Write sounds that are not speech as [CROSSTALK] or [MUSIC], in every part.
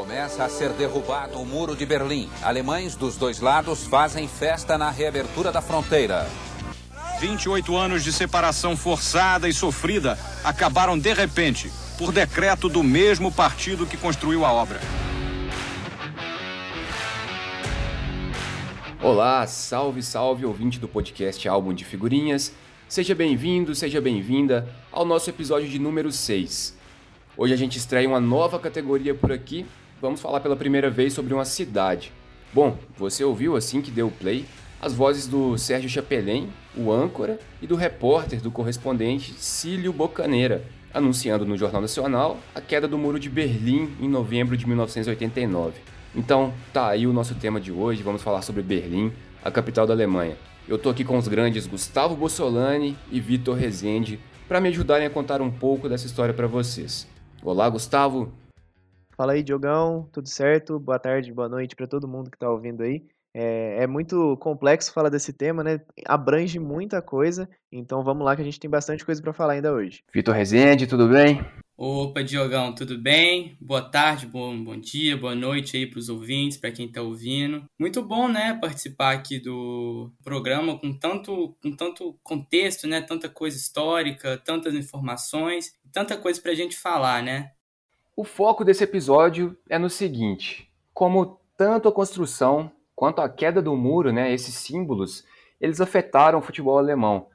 Começa a ser derrubado o muro de Berlim. Alemães dos dois lados fazem festa na reabertura da fronteira. 28 anos de separação forçada e sofrida acabaram de repente, por decreto do mesmo partido que construiu a obra. Olá, salve, salve, ouvinte do podcast Álbum de Figurinhas. Seja bem-vindo, seja bem-vinda ao nosso episódio de número 6. Hoje a gente estreia uma nova categoria por aqui. Vamos falar pela primeira vez sobre uma cidade. Bom, você ouviu assim que deu o play as vozes do Sérgio Chapelin, o âncora, e do repórter do correspondente Cílio Bocaneira, anunciando no Jornal Nacional a queda do Muro de Berlim em novembro de 1989. Então, tá aí o nosso tema de hoje, vamos falar sobre Berlim, a capital da Alemanha. Eu tô aqui com os grandes Gustavo Bossolani e Vitor Rezende para me ajudarem a contar um pouco dessa história para vocês. Olá, Gustavo. Fala aí, Diogão, tudo certo? Boa tarde, boa noite para todo mundo que tá ouvindo aí. É, é, muito complexo falar desse tema, né? Abrange muita coisa, então vamos lá que a gente tem bastante coisa para falar ainda hoje. Vitor Rezende, tudo bem? Opa, Diogão, tudo bem? Boa tarde, bom, bom dia, boa noite aí para os ouvintes, para quem está ouvindo. Muito bom, né, participar aqui do programa com tanto, com tanto contexto, né, tanta coisa histórica, tantas informações, tanta coisa para a gente falar, né? O foco desse episódio é no seguinte: como tanto a construção quanto à queda do muro, né, esses símbolos, eles afetaram o futebol alemão,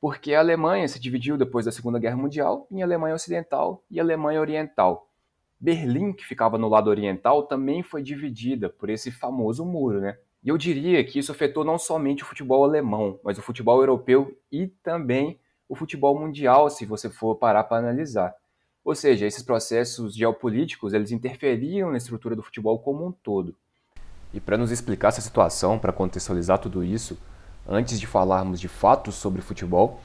porque a Alemanha se dividiu depois da Segunda Guerra Mundial em Alemanha Ocidental e Alemanha Oriental. Berlim, que ficava no lado oriental, também foi dividida por esse famoso muro, né? E eu diria que isso afetou não somente o futebol alemão, mas o futebol europeu e também o futebol mundial, se você for parar para analisar. Ou seja, esses processos geopolíticos, eles interferiam na estrutura do futebol como um todo. E para nos explicar essa situação, para contextualizar tudo isso, antes de falarmos de fatos sobre futebol,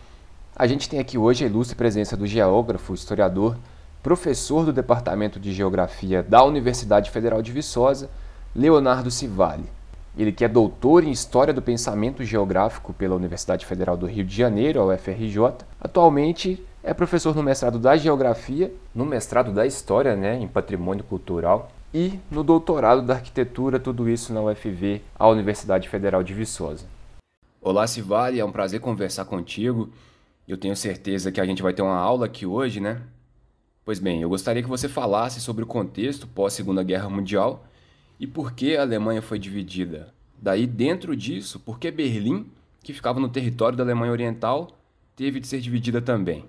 a gente tem aqui hoje a ilustre presença do geógrafo, historiador, professor do Departamento de Geografia da Universidade Federal de Viçosa, Leonardo Civale. Ele que é doutor em História do Pensamento Geográfico pela Universidade Federal do Rio de Janeiro, a UFRJ. Atualmente é professor no mestrado da Geografia, no mestrado da História, né, em Patrimônio Cultural, e no doutorado da arquitetura, tudo isso na UFV, a Universidade Federal de Viçosa. Olá, Civale, é um prazer conversar contigo. Eu tenho certeza que a gente vai ter uma aula aqui hoje, né? Pois bem, eu gostaria que você falasse sobre o contexto pós-Segunda Guerra Mundial e por que a Alemanha foi dividida. Daí, dentro disso, por que Berlim, que ficava no território da Alemanha Oriental, teve de ser dividida também.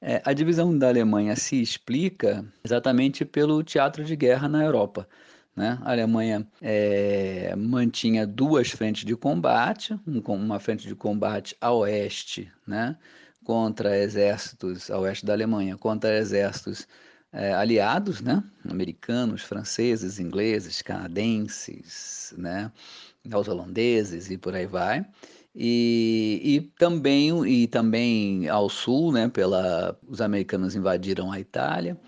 É, a divisão da Alemanha se explica exatamente pelo teatro de guerra na Europa. Né? A Alemanha é, mantinha duas frentes de combate, uma frente de combate a oeste, né? contra exércitos, a oeste da Alemanha, contra exércitos é, aliados, né? americanos, franceses, ingleses, canadenses, né? os holandeses e por aí vai. E, e, também, e também ao sul, né, pela, os americanos invadiram a Itália,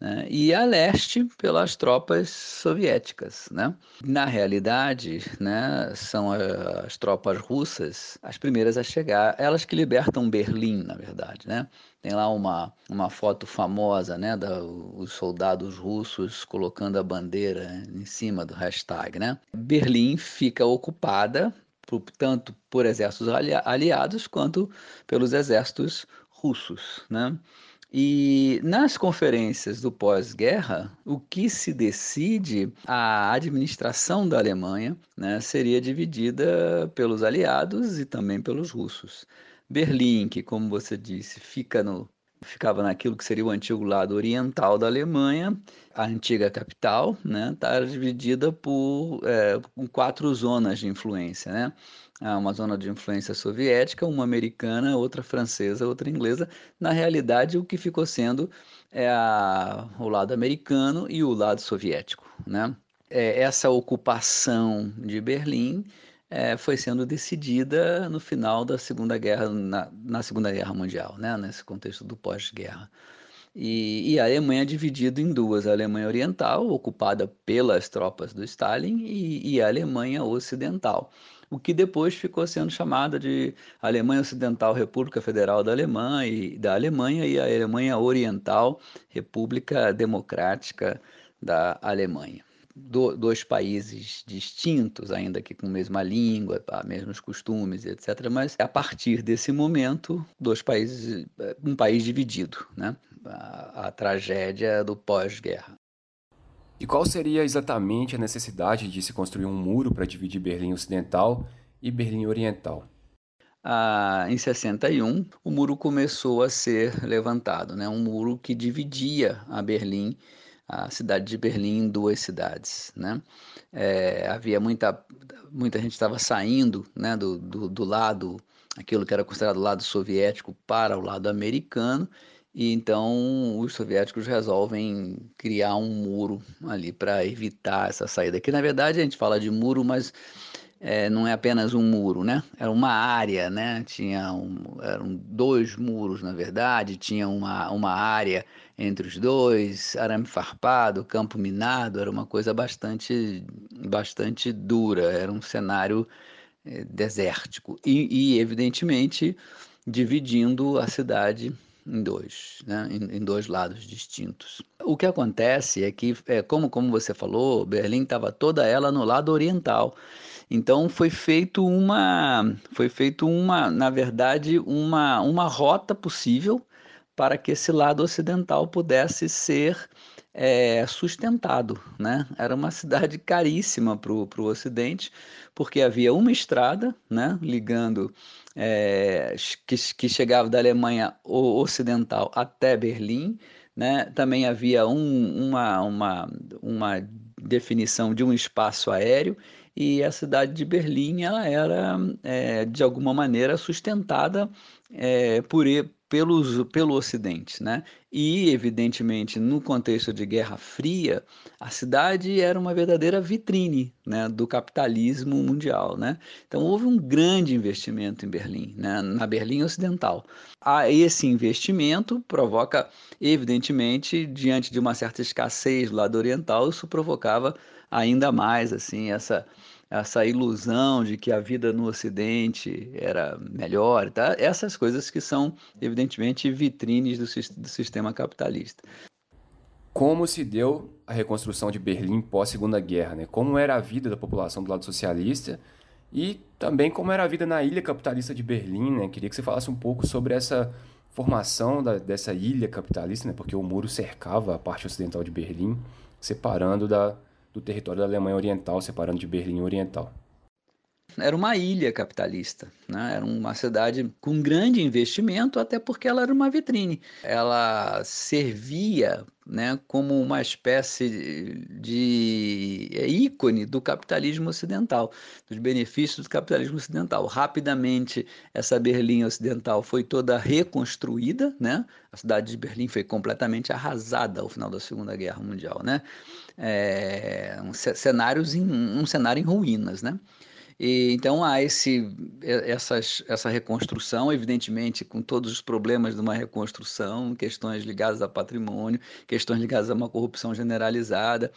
né, e a leste pelas tropas soviéticas. Né? Na realidade, né, são as tropas russas as primeiras a chegar, elas que libertam Berlim, na verdade. Né? Tem lá uma, uma foto famosa né, dos soldados russos colocando a bandeira em cima do hashtag. Né? Berlim fica ocupada tanto por exércitos aliados quanto pelos exércitos russos. Né? E nas conferências do pós-guerra, o que se decide, a administração da Alemanha né, seria dividida pelos aliados e também pelos russos. Berlim, que, como você disse, fica no, ficava naquilo que seria o antigo lado oriental da Alemanha, a antiga capital, né, está dividida por é, quatro zonas de influência, né? Uma zona de influência soviética, uma americana, outra francesa, outra inglesa. Na realidade, o que ficou sendo é a, o lado americano e o lado soviético, né? É, essa ocupação de Berlim é, foi sendo decidida no final da Segunda Guerra, na, na Segunda Guerra Mundial, né? nesse contexto do pós-guerra. E, e, a Alemanha é dividida em duas: a Alemanha Oriental, ocupada pelas tropas do Stalin, e, e, a Alemanha Ocidental, o que depois ficou sendo chamada de Alemanha Ocidental República Federal da Alemanha e, da Alemanha e a Alemanha Oriental República Democrática da Alemanha. Do, dois países distintos, ainda que com a mesma língua, tá, mesmos costumes, etc. Mas a partir desse momento, dois países, um país dividido, né? a, a tragédia do pós-guerra. E qual seria exatamente a necessidade de se construir um muro para dividir Berlim Ocidental e Berlim Oriental? Ah, em 61, o muro começou a ser levantado, né? um muro que dividia a Berlim, a cidade de Berlim, em duas cidades. Né? É, havia muita, muita gente estava saindo né, do, do, do lado, aquilo que era considerado lado soviético, para o lado americano, e então os soviéticos resolvem criar um muro ali para evitar essa saída. Que na verdade a gente fala de muro, mas é, não é apenas um muro, né? Era uma área, né? Tinha um, eram dois muros, na verdade, tinha uma, uma área entre os dois, arame farpado, campo minado, era uma coisa bastante, bastante dura, era um cenário é, desértico. E, e, evidentemente, dividindo a cidade em dois, né? em, em, dois lados distintos. O que acontece é que, é, como, como você falou, Berlim estava toda ela no lado oriental. Então foi feito uma, foi feito uma, na verdade, uma, uma rota possível para que esse lado ocidental pudesse ser é, sustentado. Né? Era uma cidade caríssima para o Ocidente, porque havia uma estrada né, ligando é, que, que chegava da Alemanha Ocidental até Berlim. Né? Também havia um, uma, uma, uma definição de um espaço aéreo e a cidade de Berlim ela era é, de alguma maneira sustentada é, por, pelos, pelo Ocidente. Né? E, evidentemente, no contexto de Guerra Fria, a cidade era uma verdadeira vitrine né, do capitalismo mundial. Né? Então, houve um grande investimento em Berlim, né, na Berlim Ocidental. A esse investimento provoca, evidentemente, diante de uma certa escassez do lado oriental, isso provocava ainda mais assim essa essa ilusão de que a vida no Ocidente era melhor, tá? essas coisas que são, evidentemente, vitrines do, do sistema capitalista. Como se deu a reconstrução de Berlim pós-Segunda Guerra? Né? Como era a vida da população do lado socialista e também como era a vida na ilha capitalista de Berlim? Né? Queria que você falasse um pouco sobre essa formação da, dessa ilha capitalista, né? porque o muro cercava a parte ocidental de Berlim, separando da, do território da Alemanha Oriental, separando de Berlim Oriental. Era uma ilha capitalista, né? era uma cidade com grande investimento, até porque ela era uma vitrine. Ela servia né, como uma espécie de é, ícone do capitalismo ocidental, dos benefícios do capitalismo ocidental. Rapidamente, essa Berlim ocidental foi toda reconstruída, né? a cidade de Berlim foi completamente arrasada ao final da Segunda Guerra Mundial. Né? É, um, cenários em, um cenário em ruínas. Né? E, então há esse, essas, essa reconstrução, evidentemente, com todos os problemas de uma reconstrução, questões ligadas a patrimônio, questões ligadas a uma corrupção generalizada,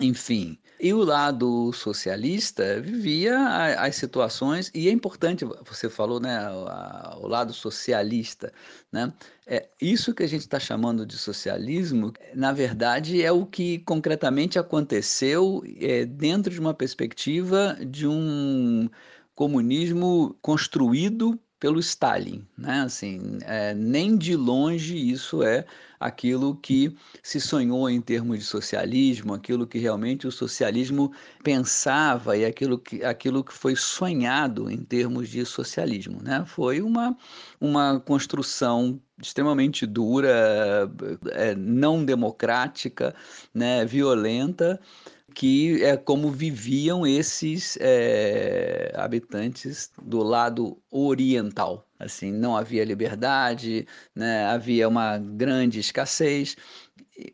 enfim, e o lado socialista vivia as situações, e é importante, você falou, né, o lado socialista, né? É, isso que a gente está chamando de socialismo, na verdade, é o que concretamente aconteceu é, dentro de uma perspectiva de um comunismo construído pelo Stalin, né? Assim, é, nem de longe isso é aquilo que se sonhou em termos de socialismo, aquilo que realmente o socialismo pensava e aquilo que, aquilo que foi sonhado em termos de socialismo, né? Foi uma, uma construção extremamente dura, é, não democrática, né? Violenta que é como viviam esses é, habitantes do lado oriental. Assim, não havia liberdade, né? havia uma grande escassez,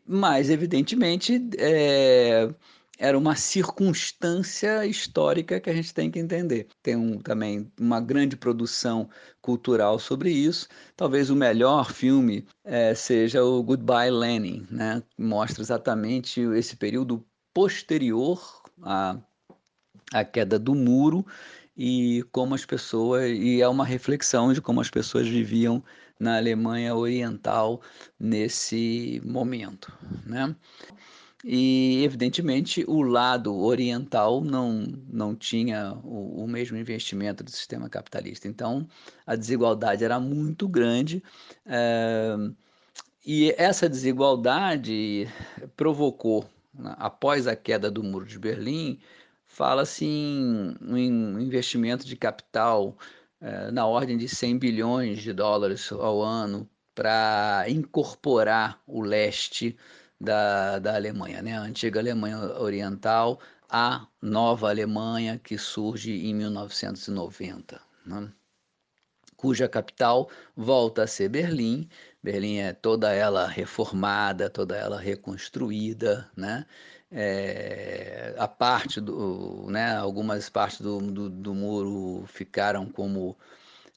mas evidentemente é, era uma circunstância histórica que a gente tem que entender. Tem um, também uma grande produção cultural sobre isso. Talvez o melhor filme é, seja o Goodbye Lenin, né? mostra exatamente esse período posterior à, à queda do muro e como as pessoas e é uma reflexão de como as pessoas viviam na Alemanha Oriental nesse momento, né? e, evidentemente, o lado oriental não, não tinha o, o, mesmo investimento do sistema capitalista. Então, a desigualdade era muito grande. É, e essa desigualdade provocou, após a queda do Muro de Berlim, fala-se em um investimento de capital é, na ordem de 100 bilhões de dólares ao ano para incorporar o leste da, da Alemanha, né? a antiga Alemanha Oriental, a nova Alemanha que surge em 1990, né? cuja capital volta a ser Berlim. Berlim é toda ela reformada, toda ela reconstruída, né? É, a parte do, né, algumas partes do, do, do muro ficaram como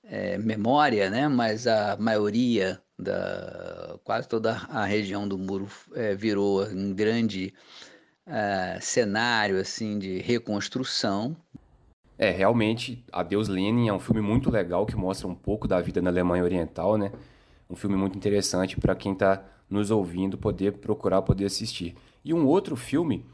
é, memória, né? Mas a maioria da quase toda a região do muro é, virou um grande é, cenário assim de reconstrução. É, realmente, Adeus Lenin é um filme muito legal que mostra um pouco da vida na Alemanha Oriental, né? Um filme muito interessante para quem está nos ouvindo poder procurar, poder assistir. E um outro filme,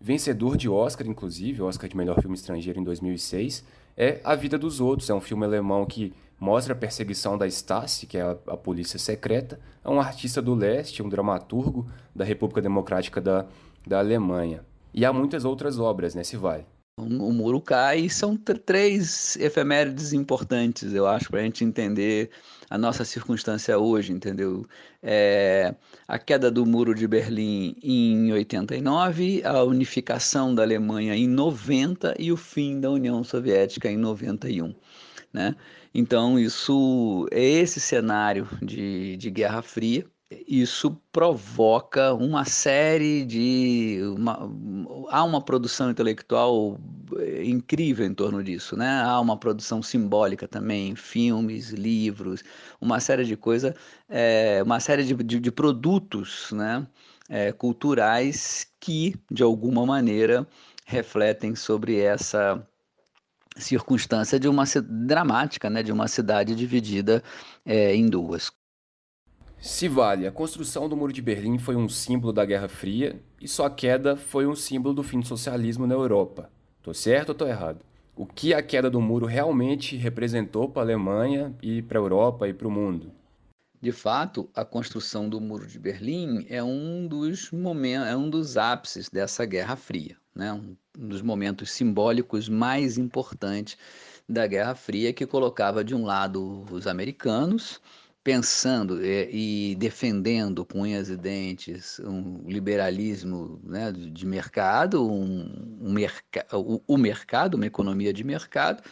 vencedor de Oscar, inclusive, Oscar de melhor filme estrangeiro em 2006, é A Vida dos Outros. É um filme alemão que mostra a perseguição da Stasi, que é a, a, polícia secreta, a um artista do leste, um dramaturgo da República Democrática da, da Alemanha. E há muitas outras obras nesse vale. O muro cai são três efemérides importantes, eu acho, para a gente entender a nossa circunstância hoje, entendeu? É, a queda do muro de Berlim em 89, a unificação da Alemanha em 90 e o fim da União Soviética em 91, né? Então, isso é esse cenário de, de Guerra Fria. Isso provoca uma série de. Uma, há uma produção intelectual eh, incrível em torno disso, né? Há uma produção simbólica também, filmes, livros, uma série de coisas, é, uma série de, de, de produtos né? É, culturais que, de alguma maneira, refletem sobre essa circunstância de uma dramática, né, de uma cidade dividida é, em duas. Se vale, a construção do Muro de Berlim foi um símbolo da Guerra Fria e sua queda foi um símbolo do fim do socialismo na Europa. Tô certo ou tô errado? O que a queda do muro realmente representou para a Alemanha e para a Europa e para o mundo? De fato, a construção do Muro de Berlim é um dos momentos, é um dos ápices dessa Guerra Fria, né? Um dos momentos simbólicos mais importantes da Guerra Fria, que colocava de um lado os americanos, pensando e, e defendendo com unhas e dentes um liberalismo né, de mercado, um, um merca o, o mercado, uma economia de mercado,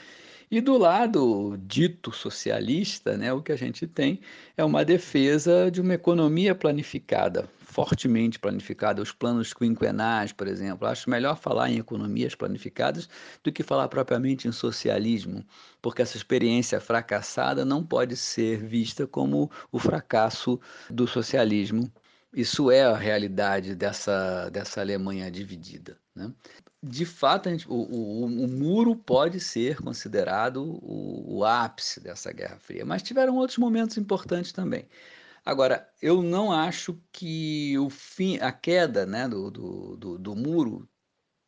e do lado dito socialista, né, o que a gente tem é uma defesa de uma economia planificada, fortemente planificada, os planos quinquenais, por exemplo. Acho melhor falar em economias planificadas do que falar propriamente em socialismo, porque essa experiência fracassada não pode ser vista como o fracasso do socialismo. Isso é a realidade dessa, dessa Alemanha dividida. Né? De fato, gente, o, o, o, muro pode ser considerado o, o, ápice dessa Guerra Fria, mas tiveram outros momentos importantes também. Agora, eu não acho que o fim, a queda né, do, do, do, do muro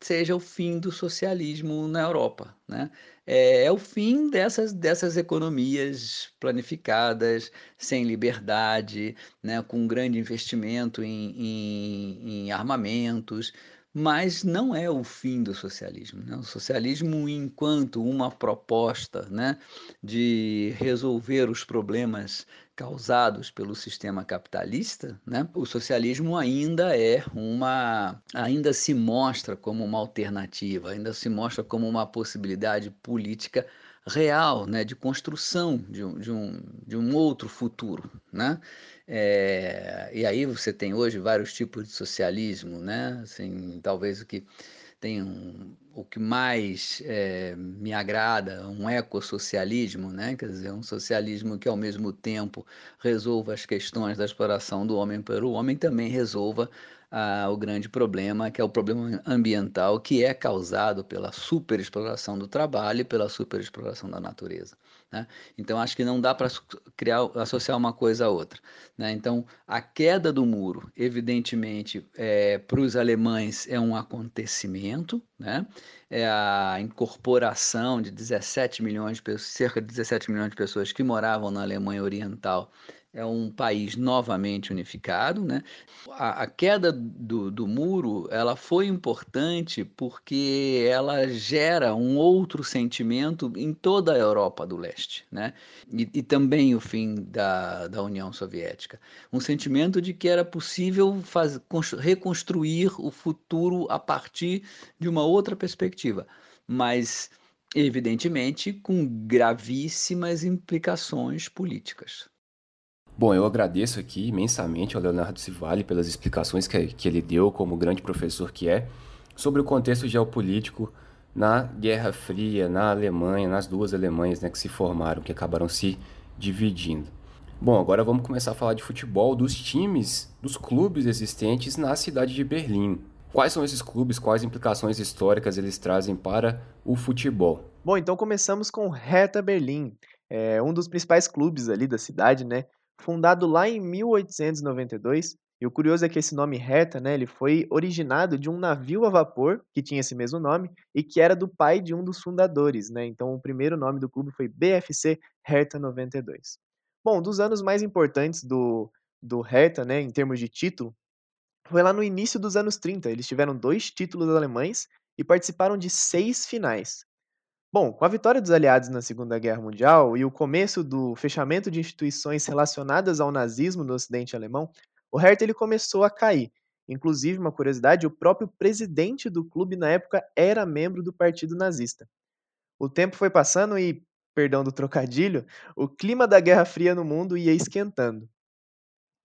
seja o fim do socialismo na Europa. Né? É, é, o fim dessas, dessas economias planificadas, sem liberdade, né, com grande investimento em, em, em armamentos mas não é o fim do socialismo. Né? O socialismo, enquanto uma proposta né, de resolver os problemas causados pelo sistema capitalista, né, o socialismo ainda é uma, ainda se mostra como uma alternativa, ainda se mostra como uma possibilidade política real, né, de construção de um, de um, de um outro futuro, né? É, e aí você tem hoje vários tipos de socialismo, né? Assim, talvez o que tem um, o que mais é, me agrada, um ecossocialismo, né? Quer dizer, um socialismo que ao mesmo tempo resolva as questões da exploração do homem pelo homem, também resolva ah, o grande problema, que é o problema ambiental, que é causado pela superexploração do trabalho e pela superexploração da natureza. Né? Então, acho que não dá para criar, associar uma coisa a outra. Né? Então, a queda do muro, evidentemente, é, para os alemães é um acontecimento, né? é a incorporação de 17 milhões de cerca de 17 milhões de pessoas que moravam na Alemanha Oriental é um país novamente unificado, né? A, a, queda do, do muro ela foi importante porque ela gera um outro sentimento em toda a Europa do Leste, né? E, e também o fim da, da União Soviética, um sentimento de que era possível faz, reconstruir o futuro a partir de uma outra perspectiva, mas evidentemente com gravíssimas implicações políticas. Bom, eu agradeço aqui imensamente ao Leonardo Civale pelas explicações que, que ele deu, como grande professor que é, sobre o contexto geopolítico na Guerra Fria, na Alemanha, nas duas Alemanhas né, que se formaram, que acabaram se dividindo. Bom, agora vamos começar a falar de futebol, dos times, dos clubes existentes na cidade de Berlim. Quais são esses clubes, quais implicações históricas eles trazem para o futebol? Bom, então começamos com Hertha Berlim, é um dos principais clubes ali da cidade, né? Fundado lá em 1892. E o curioso é que esse nome Hertha, né, ele foi originado de um navio a vapor que tinha esse mesmo nome e que era do pai de um dos fundadores, né? Então o primeiro nome do clube foi BFC Hertha 92. Bom, dos anos mais importantes do do Hertha, né, em termos de título, foi lá no início dos anos 30. Eles tiveram dois títulos alemães e participaram de seis finais. Bom, com a vitória dos aliados na Segunda Guerra Mundial e o começo do fechamento de instituições relacionadas ao nazismo no Ocidente alemão, o Hertha ele começou a cair. Inclusive, uma curiosidade, o próprio presidente do clube na época era membro do Partido Nazista. O tempo foi passando e, perdão do trocadilho, o clima da Guerra Fria no mundo ia esquentando.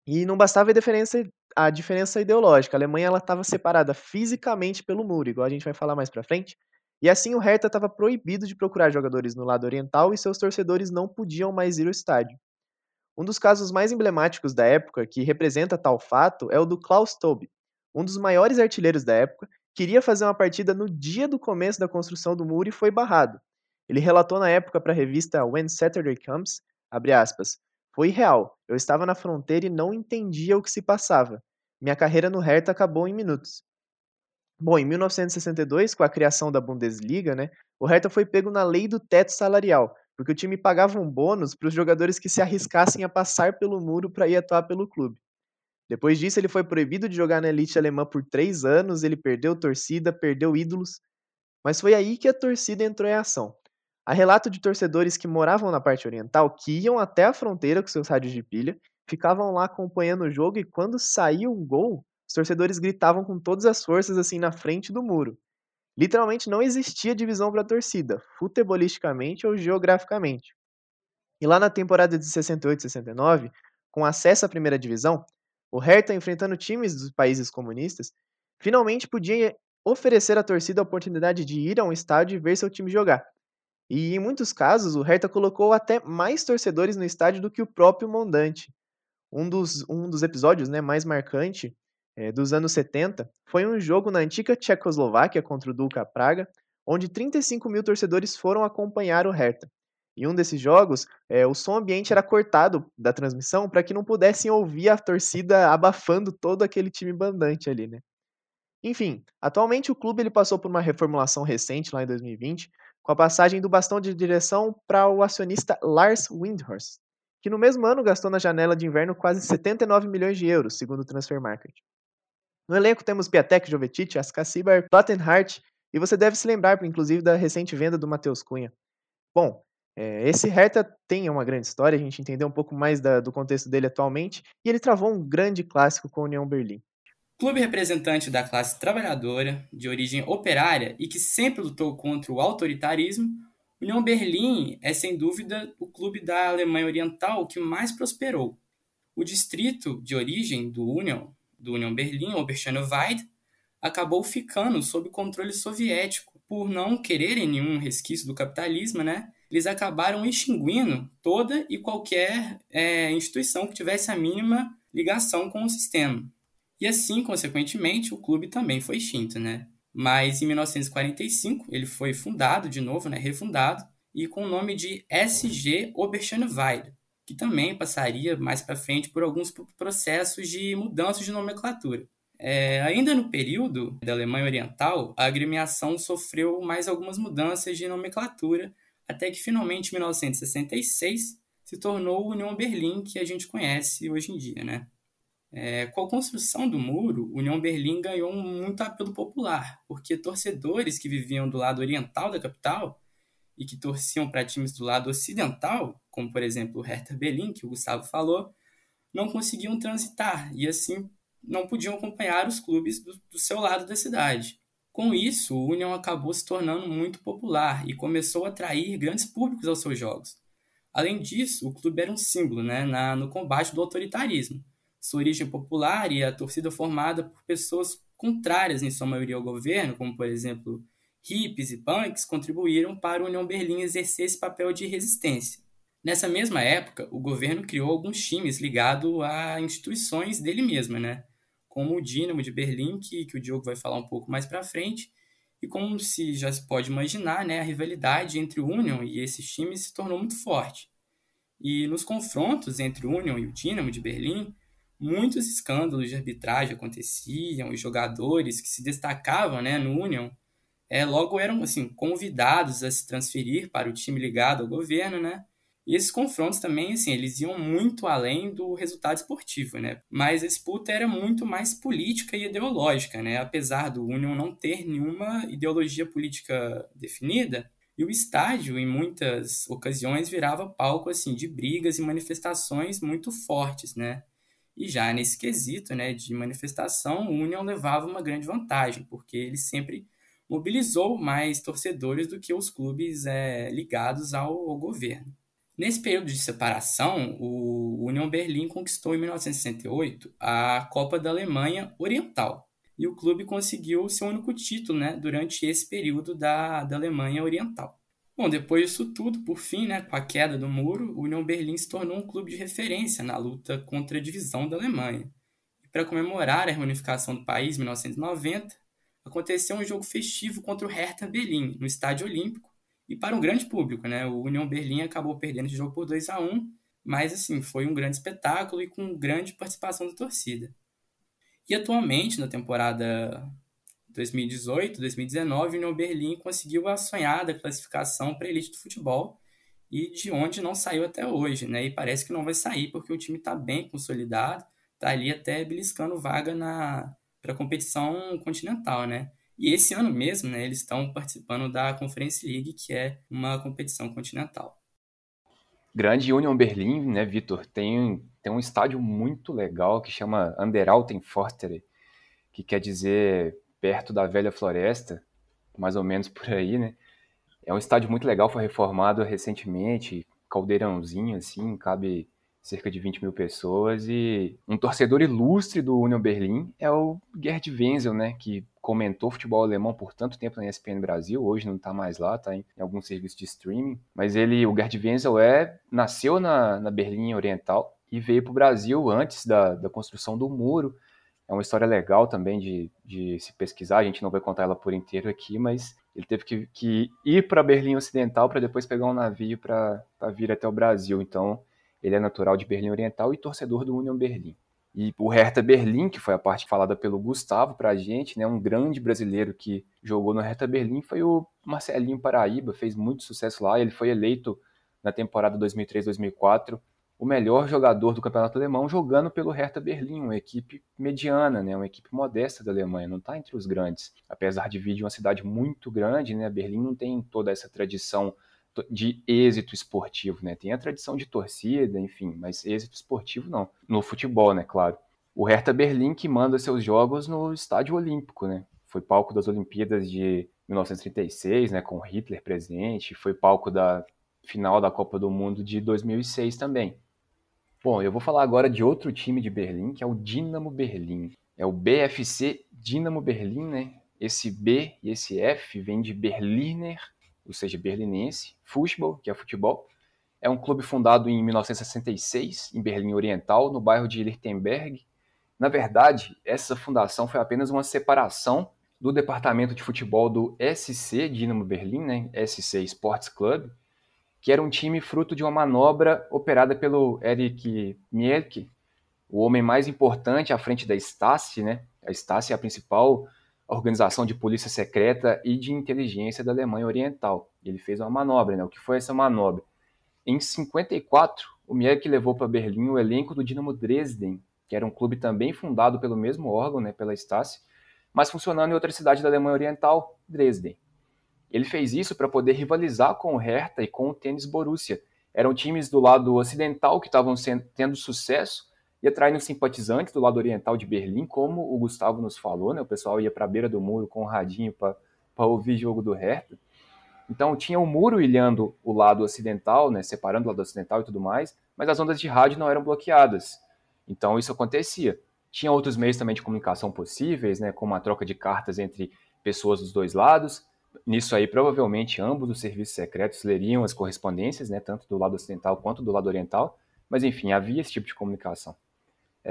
E não bastava a diferença, a diferença ideológica. A Alemanha estava separada fisicamente pelo muro, igual a gente vai falar mais para frente, e assim o Hertha estava proibido de procurar jogadores no lado oriental e seus torcedores não podiam mais ir ao estádio. Um dos casos mais emblemáticos da época, que representa tal fato, é o do Klaus Tobe, um dos maiores artilheiros da época, queria fazer uma partida no dia do começo da construção do muro e foi barrado. Ele relatou na época para a revista When Saturday Comes, aspas, foi real, eu estava na fronteira e não entendia o que se passava. Minha carreira no Hertha acabou em minutos. Bom, em 1962, com a criação da Bundesliga, né, o Hertha foi pego na lei do teto salarial, porque o time pagava um bônus para os jogadores que se [LAUGHS] arriscassem a passar pelo muro para ir atuar pelo clube. Depois disso, ele foi proibido de jogar na elite alemã por três anos, ele perdeu torcida, perdeu ídolos, mas foi aí que a torcida entrou em ação. Há relato de torcedores que moravam na parte oriental que iam até a fronteira com seus rádios de pilha, ficavam lá acompanhando o jogo e quando saía um gol, os torcedores gritavam com todas as forças assim na frente do muro. Literalmente não existia divisão para a torcida, futebolisticamente ou geograficamente. E lá na temporada de 68 69, com acesso à primeira divisão, o Hertha enfrentando times dos países comunistas, finalmente podia oferecer à torcida a oportunidade de ir a um estádio e ver seu time jogar. E em muitos casos, o Hertha colocou até mais torcedores no estádio do que o próprio mandante. Um dos, um dos episódios né, mais marcantes é, dos anos 70 foi um jogo na antiga Tchecoslováquia contra o Dukla Praga, onde 35 mil torcedores foram acompanhar o Hertha. Em um desses jogos, é, o som ambiente era cortado da transmissão para que não pudessem ouvir a torcida abafando todo aquele time bandante ali, né? Enfim, atualmente o clube ele passou por uma reformulação recente lá em 2020, com a passagem do bastão de direção para o acionista Lars Windhorst, que no mesmo ano gastou na janela de inverno quase 79 milhões de euros, segundo o Transfer Market. No elenco temos Piatek, Jovetic, Ascacibar, Plattenhart e você deve se lembrar, inclusive, da recente venda do Matheus Cunha. Bom, é, esse Hertha tem uma grande história, a gente entendeu um pouco mais da, do contexto dele atualmente, e ele travou um grande clássico com a União Berlim. Clube representante da classe trabalhadora, de origem operária e que sempre lutou contra o autoritarismo, União Berlim é sem dúvida o clube da Alemanha Oriental que mais prosperou. O distrito de origem do Union do União Berlim, Oberschöneweide, acabou ficando sob controle soviético. Por não quererem nenhum resquício do capitalismo, né, eles acabaram extinguindo toda e qualquer é, instituição que tivesse a mínima ligação com o sistema. E assim, consequentemente, o clube também foi extinto, né? Mas em 1945 ele foi fundado de novo, né, refundado, e com o nome de SG Oberschöneweide, que também passaria mais para frente por alguns processos de mudanças de nomenclatura. É, ainda no período da Alemanha Oriental, a agremiação sofreu mais algumas mudanças de nomenclatura, até que finalmente em 1966 se tornou a União Berlim que a gente conhece hoje em dia. Né? É, com a construção do muro, União Berlim ganhou muito apelo popular, porque torcedores que viviam do lado oriental da capital e que torciam para times do lado ocidental, como por exemplo o Hertha Berlim, que o Gustavo falou, não conseguiam transitar e assim não podiam acompanhar os clubes do, do seu lado da cidade. Com isso, o Union acabou se tornando muito popular e começou a atrair grandes públicos aos seus jogos. Além disso, o clube era um símbolo né, na, no combate do autoritarismo. Sua origem popular e a torcida formada por pessoas contrárias, em sua maioria, ao governo, como por exemplo hippies e punks, contribuíram para a União Berlim exercer esse papel de resistência. Nessa mesma época, o governo criou alguns times ligados a instituições dele mesmo, né? como o Dinamo de Berlim, que, que o Diogo vai falar um pouco mais para frente, e como se já se pode imaginar, né, a rivalidade entre o Union e esses times se tornou muito forte. E nos confrontos entre o Union e o Dinamo de Berlim, muitos escândalos de arbitragem aconteciam, os jogadores que se destacavam né, no Union é, logo eram assim convidados a se transferir para o time ligado ao governo, né? E esses confrontos também, assim, eles iam muito além do resultado esportivo, né? Mas a disputa era muito mais política e ideológica, né? Apesar do Union não ter nenhuma ideologia política definida, e o estádio, em muitas ocasiões, virava palco, assim, de brigas e manifestações muito fortes, né? E já nesse quesito, né, de manifestação, o Union levava uma grande vantagem, porque ele sempre mobilizou mais torcedores do que os clubes é, ligados ao, ao governo. Nesse período de separação, o União Berlim conquistou em 1968 a Copa da Alemanha Oriental. E o clube conseguiu seu único título né, durante esse período da, da Alemanha Oriental. Bom, depois disso tudo, por fim, né, com a queda do muro, o União Berlim se tornou um clube de referência na luta contra a divisão da Alemanha. E para comemorar a reunificação do país em 1990, aconteceu um jogo festivo contra o Hertha Berlim, no Estádio Olímpico, e para um grande público, né? O União Berlim acabou perdendo esse jogo por 2 a 1 mas assim, foi um grande espetáculo e com grande participação da torcida. E atualmente, na temporada 2018-2019, o União Berlim conseguiu a sonhada classificação para a elite do futebol e de onde não saiu até hoje, né? E parece que não vai sair porque o time está bem consolidado, está ali até beliscando vaga na para a competição continental, né? E esse ano mesmo, né, eles estão participando da Conference League, que é uma competição continental. Grande Union Berlim, né, Vitor? Tem, tem um estádio muito legal que chama Anderalten Fortere, que quer dizer perto da velha floresta, mais ou menos por aí, né? É um estádio muito legal, foi reformado recentemente, caldeirãozinho assim, cabe cerca de 20 mil pessoas, e um torcedor ilustre do Union Berlim é o Gerd Wenzel, né, que comentou futebol alemão por tanto tempo na ESPN Brasil, hoje não está mais lá, está em, em algum serviço de streaming, mas ele, o Gerd Wenzel, é, nasceu na, na Berlim Oriental e veio para o Brasil antes da, da construção do muro, é uma história legal também de, de se pesquisar, a gente não vai contar ela por inteiro aqui, mas ele teve que, que ir para Berlim Ocidental para depois pegar um navio para vir até o Brasil, então ele é natural de Berlim Oriental e torcedor do Union Berlim. E o Hertha Berlim, que foi a parte falada pelo Gustavo para a gente, né, um grande brasileiro que jogou no Hertha Berlim, foi o Marcelinho Paraíba, fez muito sucesso lá. Ele foi eleito na temporada 2003-2004 o melhor jogador do campeonato alemão jogando pelo Hertha Berlim, uma equipe mediana, né, uma equipe modesta da Alemanha, não está entre os grandes. Apesar de vir de uma cidade muito grande, né, Berlim não tem toda essa tradição de êxito esportivo, né? Tem a tradição de torcida, enfim, mas êxito esportivo não. No futebol, né, claro. O Hertha Berlim que manda seus jogos no Estádio Olímpico, né? Foi palco das Olimpíadas de 1936, né, com Hitler presente, foi palco da final da Copa do Mundo de 2006 também. Bom, eu vou falar agora de outro time de Berlim, que é o Dinamo Berlim. É o BFC Dinamo Berlim, né? Esse B e esse F vem de Berliner ou seja, berlinense. Futebol, que é futebol. É um clube fundado em 1966, em Berlim Oriental, no bairro de Lichtenberg. Na verdade, essa fundação foi apenas uma separação do departamento de futebol do SC Dinamo Berlim, né, SC Sports Club, que era um time fruto de uma manobra operada pelo Eric Mielke, o homem mais importante à frente da Stasi, né? A Stasi é a principal organização de polícia secreta e de inteligência da Alemanha Oriental. Ele fez uma manobra, né? O que foi essa manobra? Em 54, o Mielke levou para Berlim o elenco do Dinamo Dresden, que era um clube também fundado pelo mesmo órgão, né, pela Stasi, mas funcionando em outra cidade da Alemanha Oriental, Dresden. Ele fez isso para poder rivalizar com o Hertha e com o Tênis Borussia. Eram times do lado ocidental que estavam tendo sucesso e atraindo simpatizantes do lado oriental de Berlim, como o Gustavo nos falou, né? O pessoal ia para a beira do muro com o radinho para ouvir jogo do Hertha. Então tinha o um muro ilhando o lado ocidental, né, separando o lado ocidental e tudo mais, mas as ondas de rádio não eram bloqueadas. Então isso acontecia. Tinha outros meios também de comunicação possíveis, né, como a troca de cartas entre pessoas dos dois lados, Nisso aí, provavelmente, ambos os serviços secretos leriam as correspondências, né, tanto do lado ocidental quanto do lado oriental, mas enfim, havia esse tipo de comunicação.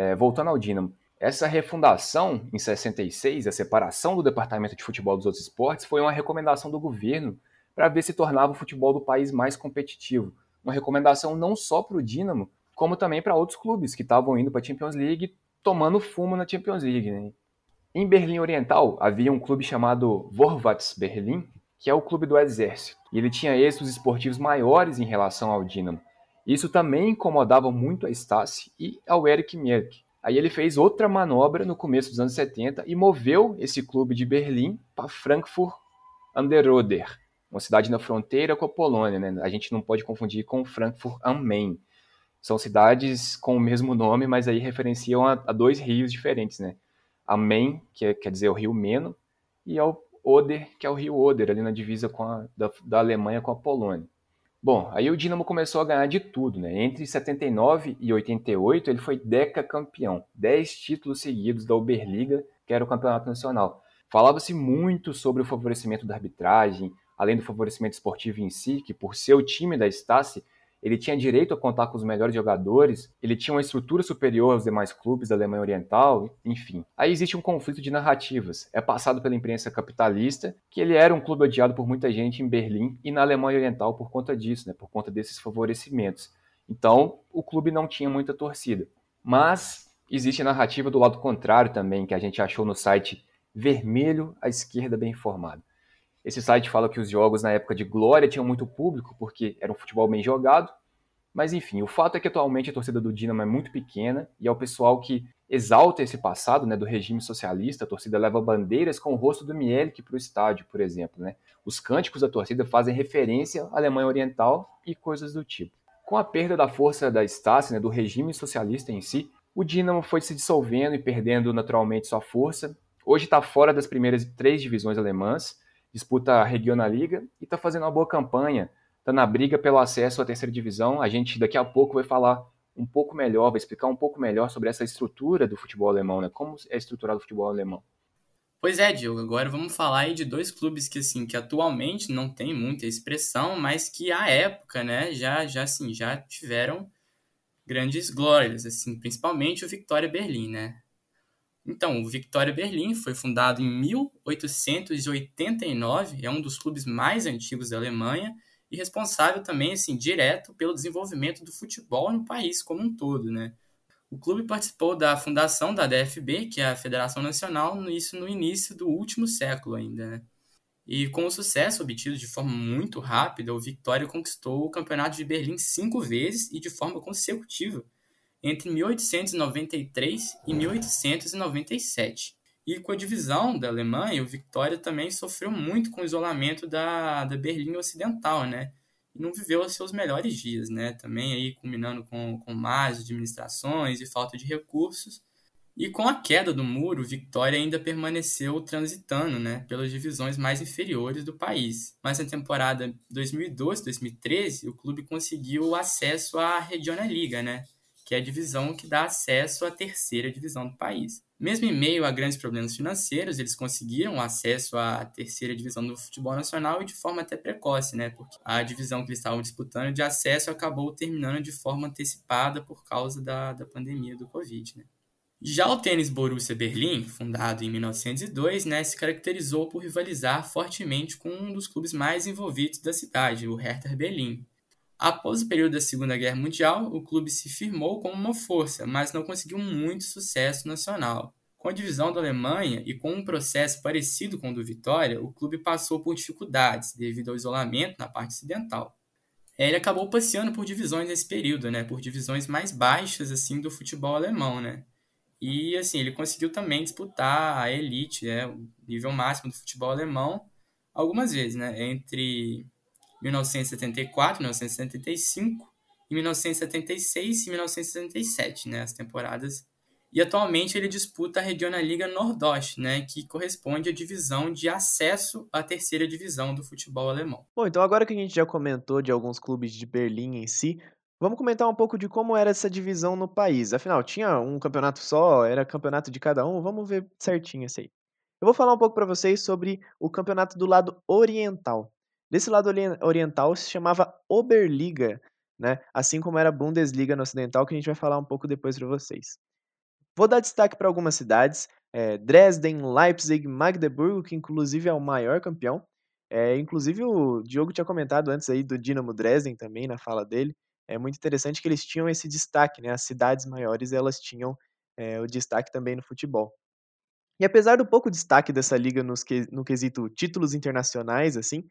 É, voltando ao Dínamo, essa refundação em 66, a separação do departamento de futebol dos outros esportes, foi uma recomendação do governo para ver se tornava o futebol do país mais competitivo. Uma recomendação não só para o Dínamo, como também para outros clubes que estavam indo para a Champions League tomando fumo na Champions League. Né? Em Berlim Oriental havia um clube chamado Vorwärts Berlim, que é o clube do exército, e ele tinha êxitos esportivos maiores em relação ao Dinamo. Isso também incomodava muito a Stasi e ao Eric Mielke. Aí ele fez outra manobra no começo dos anos 70 e moveu esse clube de Berlim para Frankfurt an der Oder, uma cidade na fronteira com a Polônia. Né? A gente não pode confundir com Frankfurt am Main. São cidades com o mesmo nome, mas aí referenciam a, a dois rios diferentes, né? a Main, que é, quer dizer o rio Meno, e ao Oder, que é o rio Oder, ali na divisa a, da, da, Alemanha com a Polônia. Bom, aí o Dinamo começou a ganhar de tudo, né? Entre 79 e 88 ele foi decacampeão, 10 títulos seguidos da Oberliga, que era o campeonato nacional. Falava-se muito sobre o favorecimento da arbitragem, além do favorecimento esportivo em si, que por ser o time da Stasi, ele tinha direito a contar com os melhores jogadores, ele tinha uma estrutura superior aos demais clubes da Alemanha Oriental, enfim. Aí existe um conflito de narrativas. É passado pela imprensa capitalista que ele era um clube odiado por muita gente em Berlim e na Alemanha Oriental por conta disso, né, por conta desses favorecimentos. Então, o clube não tinha muita torcida. Mas existe a narrativa do lado contrário também, que a gente achou no site Vermelho à Esquerda Bem Informado. Esse site fala que os jogos na época de glória tinham muito público, porque era um futebol bem jogado. Mas enfim, o fato é que atualmente a torcida do Dinamo é muito pequena e é o pessoal que exalta esse passado né, do regime socialista. A torcida leva bandeiras com o rosto do Mielke para o estádio, por exemplo. Né? Os cânticos da torcida fazem referência à Alemanha Oriental e coisas do tipo. Com a perda da força da Stasi, né, do regime socialista em si, o Dinamo foi se dissolvendo e perdendo naturalmente sua força. Hoje está fora das primeiras três divisões alemãs disputa a Regionalliga e está fazendo uma boa campanha, está na briga pelo acesso à terceira divisão. A gente daqui a pouco vai falar um pouco melhor, vai explicar um pouco melhor sobre essa estrutura do futebol alemão, né? Como é estruturado o futebol alemão. Pois é, Diogo, agora vamos falar aí de dois clubes que assim, que atualmente não tem muita expressão, mas que à época, né, já já assim, já tiveram grandes glórias, assim, principalmente o Victoria Berlim, né? Então, o Victoria Berlim foi fundado em 1889, é um dos clubes mais antigos da Alemanha e responsável também, assim, direto pelo desenvolvimento do futebol no país como um todo, né? O clube participou da fundação da DFB, que é a Federação Nacional, isso no início do último século ainda, né? E com o sucesso obtido de forma muito rápida, o Victoria conquistou o Campeonato de Berlim cinco vezes e de forma consecutiva, entre 1893 e 1897. E com a divisão da Alemanha, o Victoria também sofreu muito com o isolamento da, da Berlim Ocidental, né? E não viveu os seus melhores dias, né? Também aí culminando com, com más administrações e falta de recursos. E com a queda do muro, Victoria ainda permaneceu transitando né, pelas divisões mais inferiores do país. Mas na temporada 2012-2013, o clube conseguiu acesso à Regionalliga, né, que é a divisão que dá acesso à terceira divisão do país. Mesmo em meio a grandes problemas financeiros, eles conseguiram acesso à terceira divisão do futebol nacional e de forma até precoce, né? Porque a divisão que eles estavam disputando de acesso acabou terminando de forma antecipada por causa da, da pandemia do Covid, né? Já o tênis Borussia Berlim, fundado em 1902, né, se caracterizou por rivalizar fortemente com um dos clubes mais envolvidos da cidade, o Hertha Berlim. Após o período da Segunda Guerra Mundial, o clube se firmou como uma força, mas não conseguiu muito sucesso nacional. Com a divisão da Alemanha e com um processo parecido com o do Vitória, o clube passou por dificuldades devido ao isolamento na parte ocidental. Ele acabou passeando por divisões nesse período, né, por divisões mais baixas assim do futebol alemão, né? E assim, ele conseguiu também disputar a elite, né, o nível máximo do futebol alemão, algumas vezes, né, entre 1974, 1975 e 1976 e 1977, né, as temporadas. E atualmente ele disputa a Regionalliga Nordost, né, que corresponde à divisão de acesso à terceira divisão do futebol alemão. Bom, então agora que a gente já comentou de alguns clubes de Berlim em si, Vamos comentar um pouco de como era essa divisão no país. Afinal, tinha um campeonato só, era campeonato de cada um. Vamos ver certinho isso aí. Eu vou falar um pouco para vocês sobre o campeonato do lado oriental. Desse lado oriental se chamava Oberliga, né? Assim como era Bundesliga no ocidental, que a gente vai falar um pouco depois para vocês. Vou dar destaque para algumas cidades: é, Dresden, Leipzig, Magdeburgo, que inclusive é o maior campeão. É, inclusive o Diogo tinha comentado antes aí do Dinamo Dresden também na fala dele é muito interessante que eles tinham esse destaque, né? As cidades maiores elas tinham é, o destaque também no futebol. E apesar do pouco destaque dessa liga nos que, no quesito títulos internacionais, assim,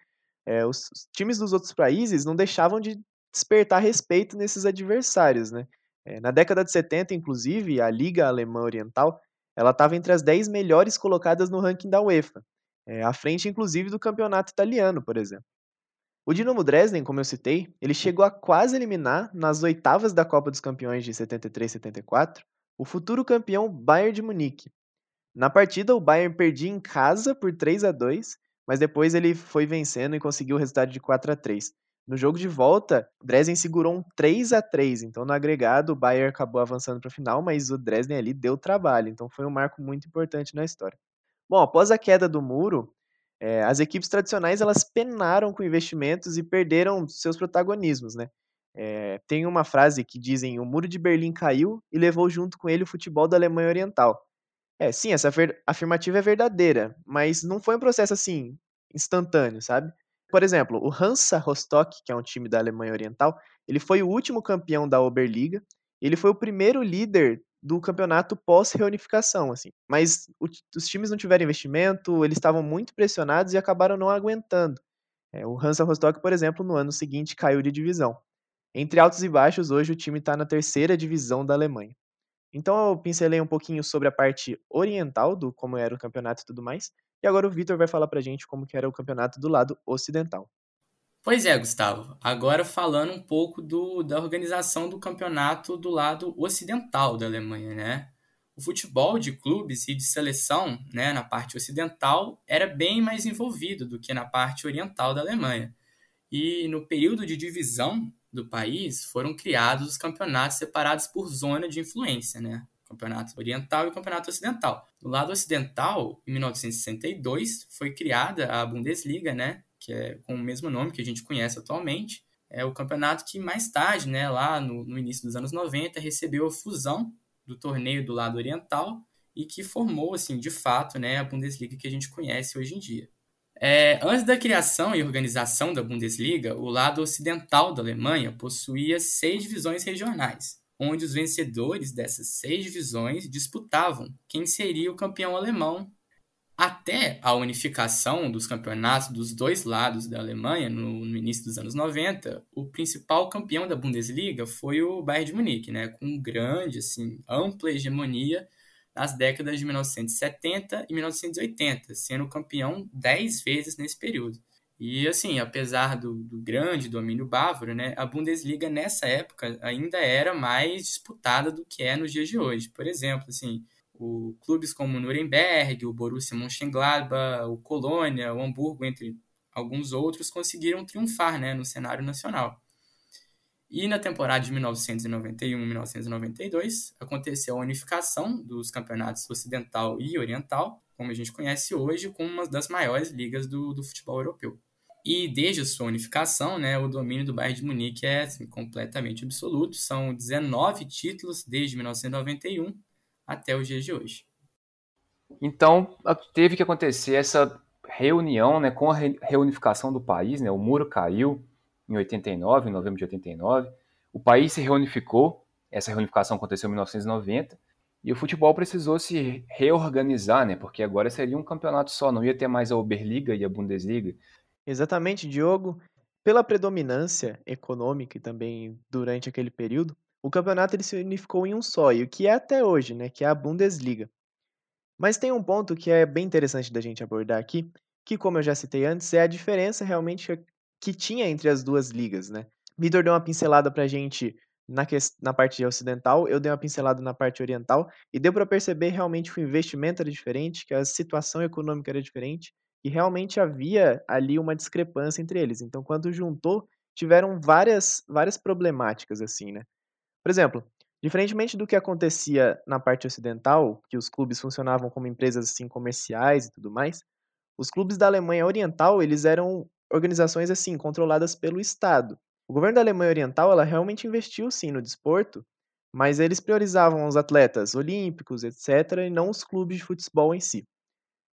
é, os, os, times dos outros países não deixavam de despertar respeito nesses adversários, né? É, na década de 70, inclusive, a Liga Alemã Oriental ela estava entre as 10 melhores colocadas no ranking da UEFA, é, à frente, inclusive, do campeonato italiano, por exemplo. O Dinamo Dresden, como eu citei, ele chegou a quase eliminar, nas oitavas da Copa dos Campeões de 73 e 74, o futuro campeão Bayern de Munique. Na partida, o Bayern perdia em casa por 3 a 2 mas depois ele foi vencendo e conseguiu o resultado de 4 a 3 No jogo de volta, Dresden segurou um 3 a 3 então no agregado o Bayern acabou avançando para a final, mas o Dresden ali deu trabalho, então foi um marco muito importante na história. Bom, após a queda do muro, é, as equipes tradicionais elas penaram com investimentos e perderam seus protagonismos, né? É, tem uma frase que dizem: o muro de Berlim caiu e levou junto com ele o futebol da Alemanha Oriental. É, sim, essa afirmativa é verdadeira, mas não foi um processo assim instantâneo, sabe? Por exemplo, o Hansa Rostock, que é um time da Alemanha Oriental, ele foi o último campeão da Oberliga. Ele foi o primeiro líder do campeonato pós-reunificação, assim. Mas o, os times não tiveram investimento, eles estavam muito pressionados e acabaram não aguentando. É, o Hansa Rostock, por exemplo, no ano seguinte caiu de divisão. Entre altos e baixos, hoje o time está na terceira divisão da Alemanha. Então eu pincelei um pouquinho sobre a parte oriental do como era o campeonato e tudo mais. E agora o Vitor vai falar pra gente como que era o campeonato do lado ocidental. Pois é, Gustavo. Agora falando um pouco do, da organização do campeonato do lado ocidental da Alemanha, né? O futebol de clubes e de seleção, né, na parte ocidental, era bem mais envolvido do que na parte oriental da Alemanha. E no período de divisão do país, foram criados os campeonatos separados por zona de influência, né? Campeonato Oriental e Campeonato Ocidental. No lado ocidental, em 1962, foi criada a Bundesliga, né? que é com o mesmo nome que a gente conhece atualmente. É o campeonato que mais tarde, né, lá no, no início dos anos 90, recebeu a fusão do torneio do lado oriental e que formou, assim, de fato, né, a Bundesliga que a gente conhece hoje em dia. É, antes da criação e organização da Bundesliga, o lado ocidental da Alemanha possuía seis divisões regionais, onde os vencedores dessas seis divisões disputavam quem seria o campeão alemão. Até a unificação dos campeonatos dos dois lados da Alemanha, no, no, início dos anos 90, o principal campeão da Bundesliga foi o Bayern de Munique, né, com grande, assim, ampla hegemonia nas décadas de 1970 e 1980, sendo campeão dez vezes nesse período. E, assim, apesar do, do grande domínio bávaro, né, a Bundesliga nessa época ainda era mais disputada do que é nos dias de hoje. Por exemplo, assim, o clubes como Nuremberg, o Borussia Mönchengladbach, o Colônia, o Hamburgo, entre alguns outros, conseguiram triunfar né, no cenário nacional. E na temporada de 1991-1992 aconteceu a unificação dos campeonatos ocidental e oriental, como a gente conhece hoje, com uma das maiores ligas do, do futebol europeu. E desde a sua unificação, né, o domínio do Bayern de Munique é assim, completamente absoluto. São 19 títulos desde 1991 até os dias de hoje. Então, teve que acontecer essa reunião, né, com a reunificação do país, né, o muro caiu em 89, em novembro de 89, o país se reunificou, essa reunificação aconteceu em 1990, e o futebol precisou se reorganizar, né, porque agora seria um campeonato só, não ia ter mais a Oberliga e a Bundesliga. Exatamente, Diogo. Pela predominância econômica e também durante aquele período, o campeonato ele se unificou em um só, e o que é até hoje, né, que é a Bundesliga. Mas tem um ponto que é bem interessante da gente abordar aqui, que como eu já citei antes, é a diferença realmente que tinha entre as duas ligas, né? Vitor deu uma pincelada pra gente na, que, na parte ocidental, eu dei uma pincelada na parte oriental, e deu para perceber realmente que o investimento era diferente, que a situação econômica era diferente, e realmente havia ali uma discrepância entre eles. Então, quando juntou, tiveram várias, várias problemáticas, assim, né? Por exemplo, Diferentemente do que acontecia na parte ocidental, que os clubes funcionavam como empresas assim comerciais e tudo mais, os clubes da Alemanha Oriental, eles eram organizações assim controladas pelo Estado. O governo da Alemanha Oriental, ela realmente investiu sim no desporto, mas eles priorizavam os atletas olímpicos, etc, e não os clubes de futebol em si.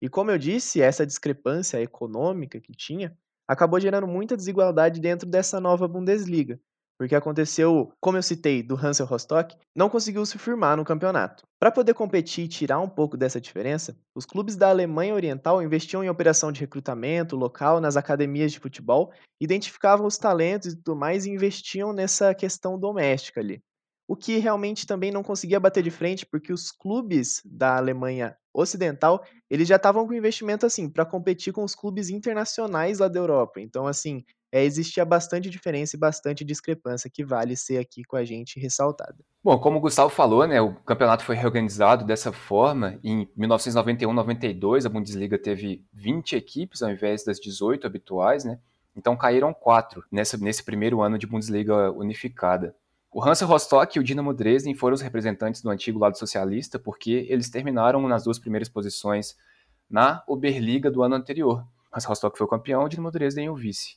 E como eu disse, essa discrepância econômica que tinha acabou gerando muita desigualdade dentro dessa nova Bundesliga, porque aconteceu, como eu citei, do Hansel Rostock, não conseguiu se firmar no campeonato. Para poder competir e tirar um pouco dessa diferença, os clubes da Alemanha Oriental investiam em operação de recrutamento local nas academias de futebol, identificavam os talentos e tudo mais e investiam nessa questão doméstica ali. O que realmente também não conseguia bater de frente, porque os clubes da Alemanha Ocidental, eles já estavam com investimento assim para competir com os clubes internacionais lá da Europa. Então, assim, é, existia bastante diferença e bastante discrepância que vale ser aqui com a gente ressaltada. Bom, como o Gustavo falou, né, o campeonato foi reorganizado dessa forma. Em 1991-92, a Bundesliga teve 20 equipes ao invés das 18 habituais, né? Então caíram quatro nessa, nesse primeiro ano de Bundesliga unificada. O Hansa Rostock e o Dinamo Dresden foram os representantes do antigo lado socialista porque eles terminaram nas duas primeiras posições na Oberliga do ano anterior. O Hansa Rostock foi o campeão, o Dinamo Dresden o vice.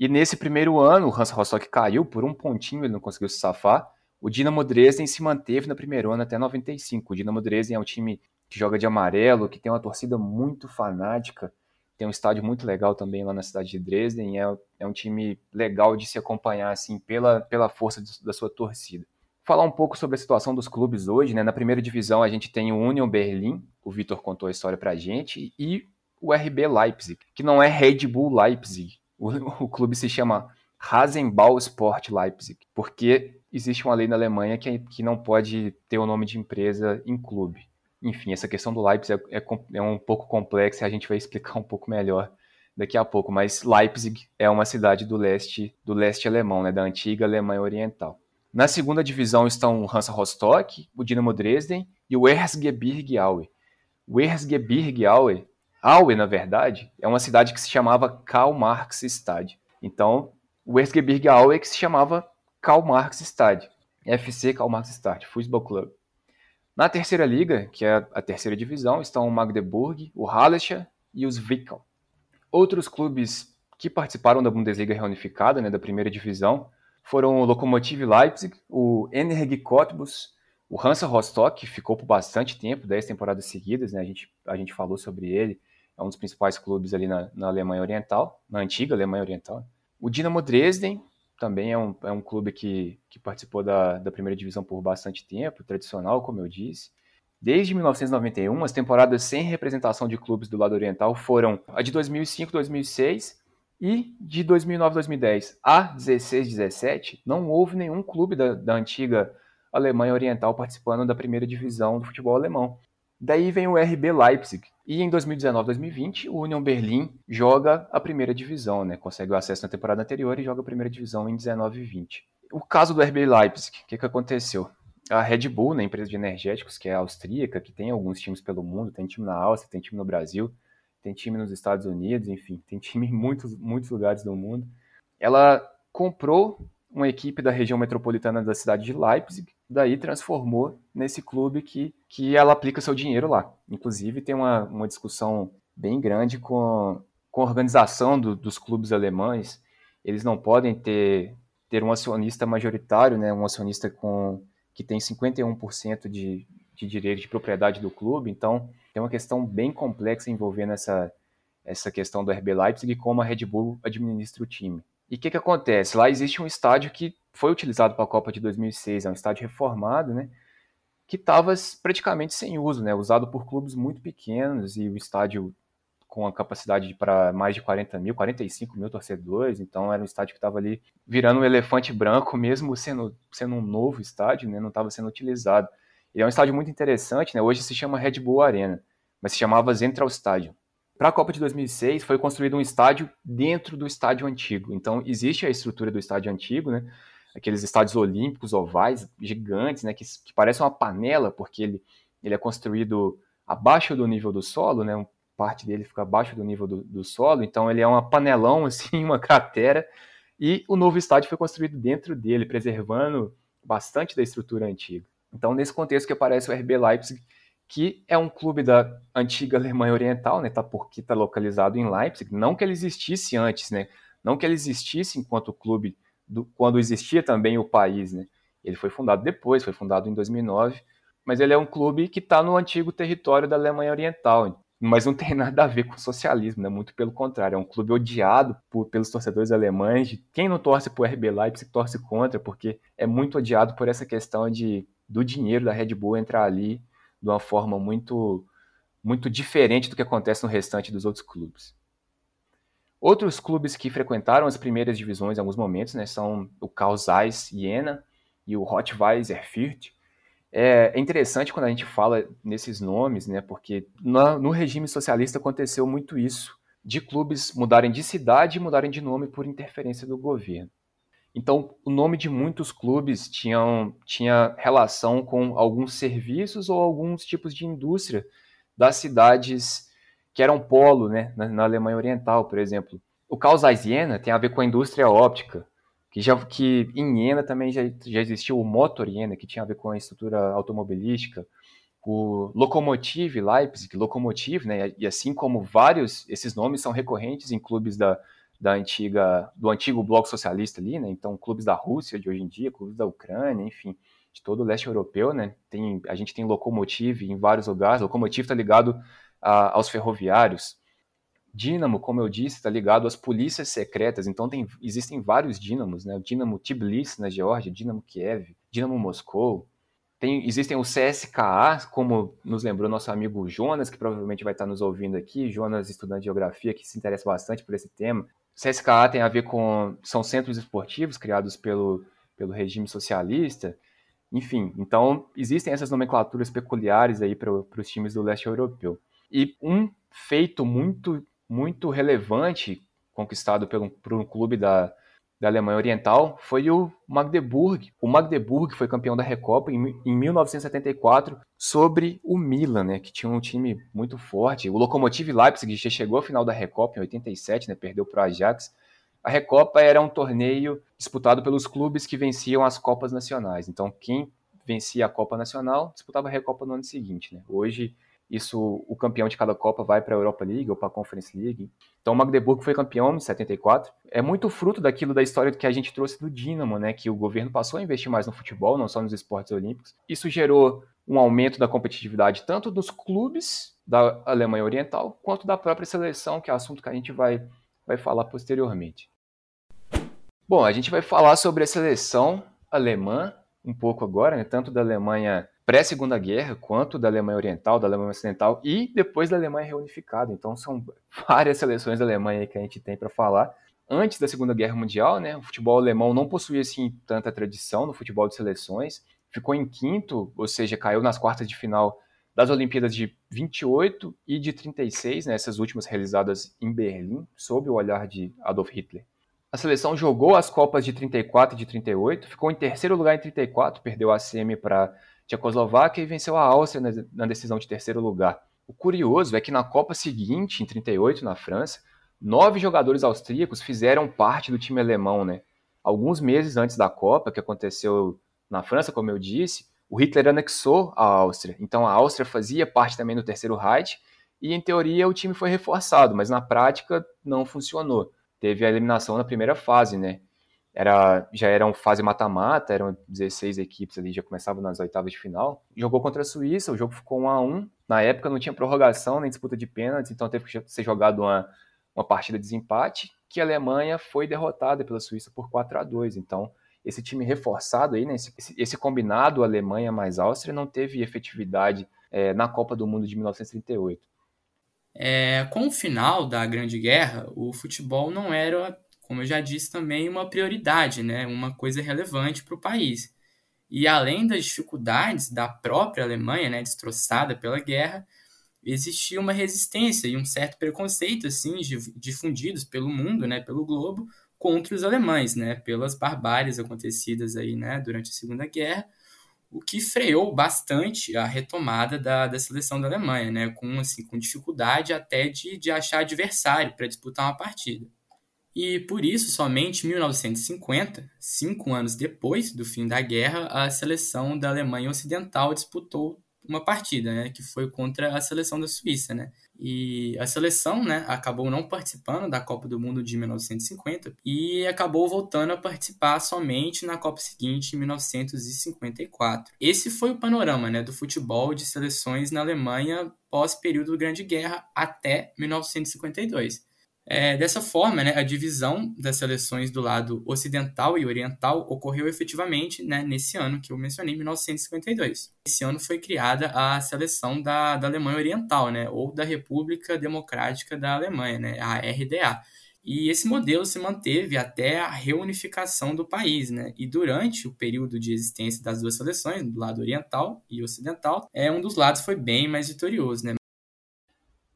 E nesse primeiro ano, o Hans Rostock caiu por um pontinho, ele não conseguiu se safar. O Dinamo Dresden se manteve no primeiro ano até 95. O Dinamo Dresden é um time que joga de amarelo, que tem uma torcida muito fanática, tem um estádio muito legal também lá na cidade de Dresden, é, é um time legal de se acompanhar assim pela, pela força de, da sua torcida. Falar um pouco sobre a situação dos clubes hoje, né? Na primeira divisão a gente tem o Union Berlin, o Vitor contou a história pra gente, e o RB Leipzig, que não é Red Bull Leipzig, o, o clube se chama Rasenball Sport Leipzig, porque existe uma lei na Alemanha que, que não pode ter o nome de empresa em clube. Enfim, essa questão do Leipzig é, é, é um pouco complexa e a gente vai [LAUGHS] explicar um pouco melhor daqui a pouco, mas Leipzig é uma cidade do leste do leste alemão, né, da antiga Alemanha Oriental. Na segunda divisão estão o Hansa Rostock, o Dinamo Dresden e o Erzgebirge Aue. O Erzgebirge Aue Aue, na verdade, é uma cidade que se chamava Karl Marx Stade. Então, o Erzgebirge Aue é que se chamava Karl Marx Stade. FC Karl Marx Stade, Futebol Club. Na terceira liga, que é a terceira divisão, estão o Magdeburg, o Hallescher e os Wickau. Outros clubes que participaram da Bundesliga reunificada, né, da primeira divisão, foram o Lokomotiv Leipzig, o Energie Cottbus, o Hansa Rostock, que ficou por bastante tempo, 10 temporadas seguidas, né, a, gente, a gente falou sobre ele, é um dos principais clubes ali na, na Alemanha Oriental, na antiga Alemanha Oriental. O Dinamo Dresden também é um, é um clube que, que participou da, da primeira divisão por bastante tempo, tradicional, como eu disse. Desde 1991, as temporadas sem representação de clubes do lado oriental foram a de 2005-2006 e de 2009-2010 a 16-17. Não houve nenhum clube da, da antiga Alemanha Oriental participando da primeira divisão do futebol alemão. Daí vem o RB Leipzig. E em 2019-2020, o Union Berlin joga a primeira divisão, né? Consegue o acesso na temporada anterior e joga a primeira divisão em 19 e 20. O caso do RB Leipzig, o que, que aconteceu? A Red Bull, né, empresa de energéticos, que é austríaca, que tem alguns times pelo mundo, tem time na Áustria, tem time no Brasil, tem time nos Estados Unidos, enfim, tem time em muitos, muitos lugares do mundo. Ela comprou uma equipe da região metropolitana da cidade de Leipzig, daí transformou nesse clube que, que ela aplica seu dinheiro lá. Inclusive, tem uma, uma discussão bem grande com, com a organização do, dos clubes alemães. Eles não podem ter, ter um acionista majoritário, né, um acionista com, que tem 51% de, de direito de propriedade do clube, então tem uma questão bem complexa envolvendo essa, essa questão do RB Leipzig e como a Red Bull administra o time. E o que, que acontece? Lá existe um estádio que foi utilizado para a Copa de 2006, é um estádio reformado, né? Que estava praticamente sem uso, né? Usado por clubes muito pequenos e o estádio com a capacidade para mais de 40 mil, 45 mil torcedores, então era um estádio que estava ali virando um elefante branco, [LAUGHS] mesmo sendo, sendo um novo estádio, né, não estava sendo utilizado. E é um estádio muito interessante, né, hoje se chama Red Bull Arena, mas se chamava Central Stadium. Para a Copa de 2006 foi construído um estádio dentro do estádio antigo, então existe a estrutura do estádio antigo, né, aqueles estádios olímpicos ovais gigantes, né, que, que parecem uma panela, porque ele, ele é construído abaixo do nível do solo, né, parte dele fica abaixo do nível do, do solo, então ele é uma panelão, [LAUGHS] assim, uma cratera, e o novo estádio foi construído dentro dele, preservando bastante da estrutura antiga. Então, nesse contexto que aparece o RB Leipzig, que é um clube da antiga Alemanha Oriental, né, tá, porque está localizado em Leipzig, não que ele existisse antes, né, não que ele existisse enquanto clube, do, quando existia também o país, né, ele foi fundado depois, foi fundado em 2009, mas ele é um clube que está no antigo território da Alemanha Oriental mas não tem [LAUGHS] nada a ver com socialismo, né? muito pelo contrário, é um clube odiado por, pelos torcedores alemães. Quem não torce por RB Leipzig torce contra, porque é muito odiado por essa questão de do dinheiro da Red Bull entrar ali de uma forma muito muito diferente do que acontece no restante dos outros clubes. Outros clubes que frequentaram as primeiras divisões em alguns momentos, né, são o Carl Zeiss Jena e o Rot-Weiss Erfurt, é, é interessante quando a gente fala nesses nomes, né? Porque no, no regime socialista aconteceu muito isso, de clubes mudarem de cidade e mudarem de nome por interferência do governo. Então, o nome de muitos clubes tinham, tinha relação com alguns serviços ou alguns tipos de indústria das cidades que eram polo, né, na, na Alemanha Oriental, por exemplo. O Caos Jena tem a ver com a indústria óptica, que já que em Iena também já, já existiu o Motor Iena, que tinha a ver com a estrutura automobilística, o Lokomotiv Leipzig, Lokomotiv, né, e assim como vários, esses nomes são recorrentes em clubes da, da antiga, do antigo bloco socialista ali, né, então clubes da Rússia de hoje em dia, clubes da Ucrânia, enfim, de todo o leste europeu, né, tem, a gente tem Lokomotiv em vários lugares, Lokomotiv está ligado a, aos ferroviários, Dínamo, como eu disse, está ligado às polícias secretas, então tem, existem vários dínamos, né? O Dínamo Tbilisi na Geórgia, Dínamo Kiev, Dínamo Moscou. Tem, existem o CSKA, como nos lembrou nosso amigo Jonas, que provavelmente vai estar nos ouvindo aqui, Jonas, estudante de geografia, que se interessa bastante por esse tema. CSKA tem a ver com. são centros esportivos criados pelo, pelo regime socialista. Enfim, então existem essas nomenclaturas peculiares aí para os times do leste europeu. E um feito muito muito relevante conquistado por um, por um clube da, da Alemanha Oriental foi o Magdeburg. O Magdeburg foi campeão da Recopa em, em 1974 sobre o Milan, né, que tinha um time muito forte. O Lokomotiv Leipzig já chegou à final da Recopa em 87, né, perdeu para o Ajax. A Recopa era um torneio disputado pelos clubes que venciam as Copas Nacionais. Então, quem vencia a Copa Nacional disputava a Recopa no ano seguinte. Né? Hoje isso, o campeão de cada Copa vai para a Europa League ou para a Conference League. Então, o Magdeburg foi campeão em 74. É muito fruto daquilo da história que a gente trouxe do Dinamo, né? Que o governo passou a investir mais no futebol, não só nos esportes olímpicos. Isso gerou um aumento da competitividade tanto dos clubes da Alemanha Oriental quanto da própria seleção, que é assunto que a gente vai, vai falar posteriormente. Bom, a gente vai falar sobre a seleção alemã um pouco agora, né? tanto da Alemanha pré-segunda guerra, quanto da Alemanha Oriental, da Alemanha Ocidental e depois da Alemanha reunificada. Então são [LAUGHS] várias seleções da Alemanha que a gente tem para falar. Antes da Segunda Guerra Mundial, né, o futebol alemão não possuía assim tanta tradição no futebol de seleções. Ficou em quinto, ou seja, caiu nas quartas de final das Olimpíadas de 28 e de 36, né, essas últimas realizadas em Berlim, sob o olhar de Adolf Hitler. A seleção jogou as Copas de 34 e de 38, ficou em terceiro lugar em 34, perdeu a semi para Tchecoslováquia e venceu a Áustria na decisão de terceiro lugar. O curioso é que na Copa seguinte, em 38, na França, nove jogadores austríacos fizeram parte do time alemão, né? Alguns meses antes da Copa, que aconteceu na França, como eu disse, o Hitler anexou a Áustria. Então a Áustria fazia parte também do Terceiro Reich e, em teoria, o time foi reforçado, mas na prática não funcionou. Teve a eliminação na primeira fase, né? Era, já eram fase mata-mata, eram 16 equipes ali, já começavam nas oitavas de final. Jogou contra a Suíça, o jogo ficou 1 a 1 Na época não tinha prorrogação nem disputa de pênaltis, então teve que ser jogado uma, uma partida de desempate, que a Alemanha foi derrotada pela Suíça por 4 a 2 Então, esse time reforçado aí, né, esse, esse combinado Alemanha mais Áustria, não teve efetividade é, na Copa do Mundo de 1938. É, com o final da Grande Guerra, o futebol não era como eu já disse também, uma prioridade, né? uma coisa relevante para o país. E além das dificuldades da própria Alemanha, né, destroçada pela guerra, existia uma resistência e um certo preconceito assim difundidos pelo mundo, né, pelo globo, contra os alemães, né, pelas barbáries acontecidas aí, né, durante a Segunda Guerra, o que freou bastante a retomada da, da seleção da Alemanha, né, com assim com dificuldade até de, de achar adversário para disputar uma partida. E por isso, somente em 1950, cinco anos depois do fim da guerra, a seleção da Alemanha Ocidental disputou uma partida, né, que foi contra a seleção da Suíça, né? E a seleção, né, acabou não participando da Copa do Mundo de 1950 e acabou voltando a participar somente na Copa seguinte, em 1954. Esse foi o panorama, né, do futebol de seleções na Alemanha pós período da Grande Guerra até 1952. É, dessa forma, né, a divisão das seleções do lado ocidental e oriental ocorreu efetivamente né, nesse ano que eu mencionei, 1952. Esse ano foi criada a seleção da, da Alemanha Oriental, né, ou da República Democrática da Alemanha, né, a RDA. E esse modelo se manteve até a reunificação do país, né? E durante o período de existência das duas seleções, do lado oriental e ocidental, é um dos lados foi bem mais vitorioso, né?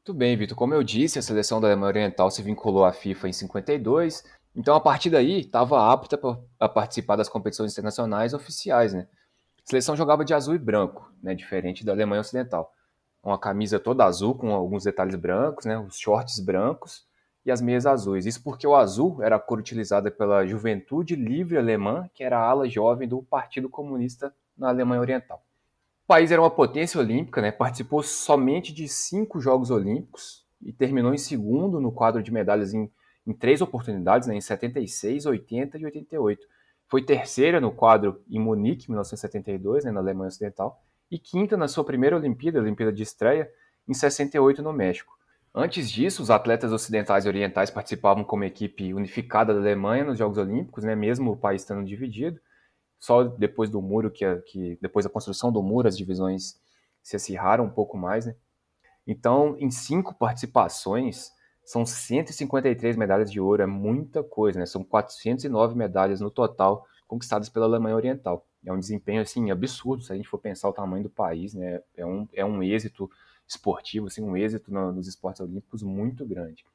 Muito bem, Vitor. Como eu disse, a seleção da Alemanha Oriental se vinculou à FIFA em 52, então a partir daí estava apta a participar das competições internacionais oficiais. Né? A seleção jogava de azul e branco, né? diferente da Alemanha Ocidental. Uma camisa toda azul com alguns detalhes brancos, né? os shorts brancos e as meias azuis. Isso porque o azul era a cor utilizada pela Juventude Livre Alemã, que era a ala jovem do Partido Comunista na Alemanha Oriental. O país era uma potência olímpica, né? participou somente de cinco Jogos Olímpicos e terminou em segundo no quadro de medalhas em, em três oportunidades, né? em 76, 80 e 88. Foi terceira no quadro em Munique, 1972, né? na Alemanha Ocidental, e quinta na sua primeira Olimpíada, a Olimpíada de estreia, em 68 no México. Antes disso, os atletas ocidentais e orientais participavam como equipe unificada da Alemanha nos Jogos Olímpicos, né? mesmo o país estando dividido. Só depois do muro, que, que depois da construção do muro, as divisões se acirraram um pouco mais, né? Então, em cinco participações, são 153 medalhas de ouro, é muita coisa, né? São 409 medalhas no total conquistadas pela Alemanha Oriental. É um desempenho, assim, absurdo, se a gente for pensar o tamanho do país, né? É um, é um êxito esportivo, assim, um êxito no, nos esportes olímpicos muito grande.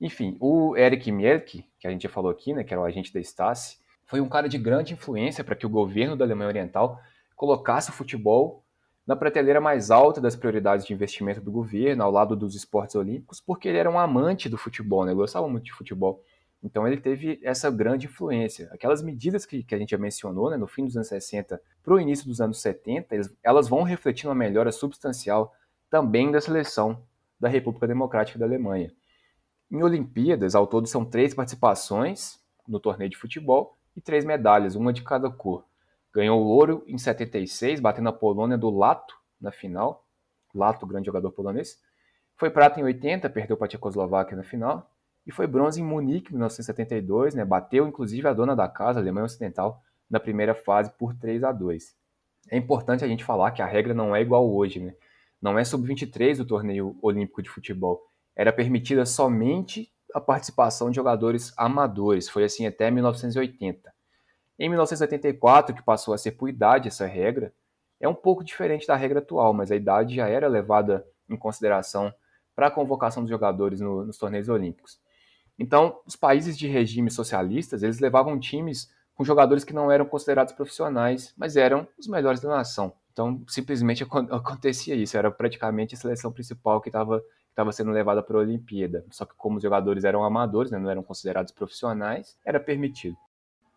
Enfim, o Eric Mielke, que a gente já falou aqui, né, que era o agente da Stasi, foi um cara de grande influência para que o governo da Alemanha Oriental colocasse o futebol na prateleira mais alta das prioridades de investimento do governo, ao lado dos esportes olímpicos, porque ele era um amante do futebol, né? ele gostava muito de futebol. Então ele teve essa grande influência. Aquelas medidas que, que a gente já mencionou, né, no fim dos anos 60 para o início dos anos 70, eles, elas vão refletir uma melhora substancial também da seleção da República Democrática da Alemanha. Em Olimpíadas, ao todo são três participações no torneio de futebol e três medalhas, uma de cada cor. Ganhou o ouro em 76, batendo a Polônia do Lato na final. Lato, grande jogador polonês. Foi prata em 80, perdeu para a Tchecoslováquia na final. E foi bronze em Munique em 1972, né? bateu inclusive a dona da casa, a Alemanha Ocidental, na primeira fase por 3 a 2. É importante a gente falar que a regra não é igual hoje, né? Não é sub-23 do torneio olímpico de futebol. Era permitida somente a participação de jogadores amadores. Foi assim até 1980. Em 1984, que passou a ser por idade essa regra, é um pouco diferente da regra atual, mas a idade já era levada em consideração para a convocação dos jogadores no, nos torneios olímpicos. Então, os países de regimes socialistas, eles levavam times com jogadores que não eram considerados profissionais, mas eram os melhores da nação. Então, simplesmente [LAUGHS] acontecia isso, era praticamente a seleção principal que estava estava sendo levada para a Olimpíada. Só que como os jogadores eram amadores, né, não eram considerados profissionais, era permitido.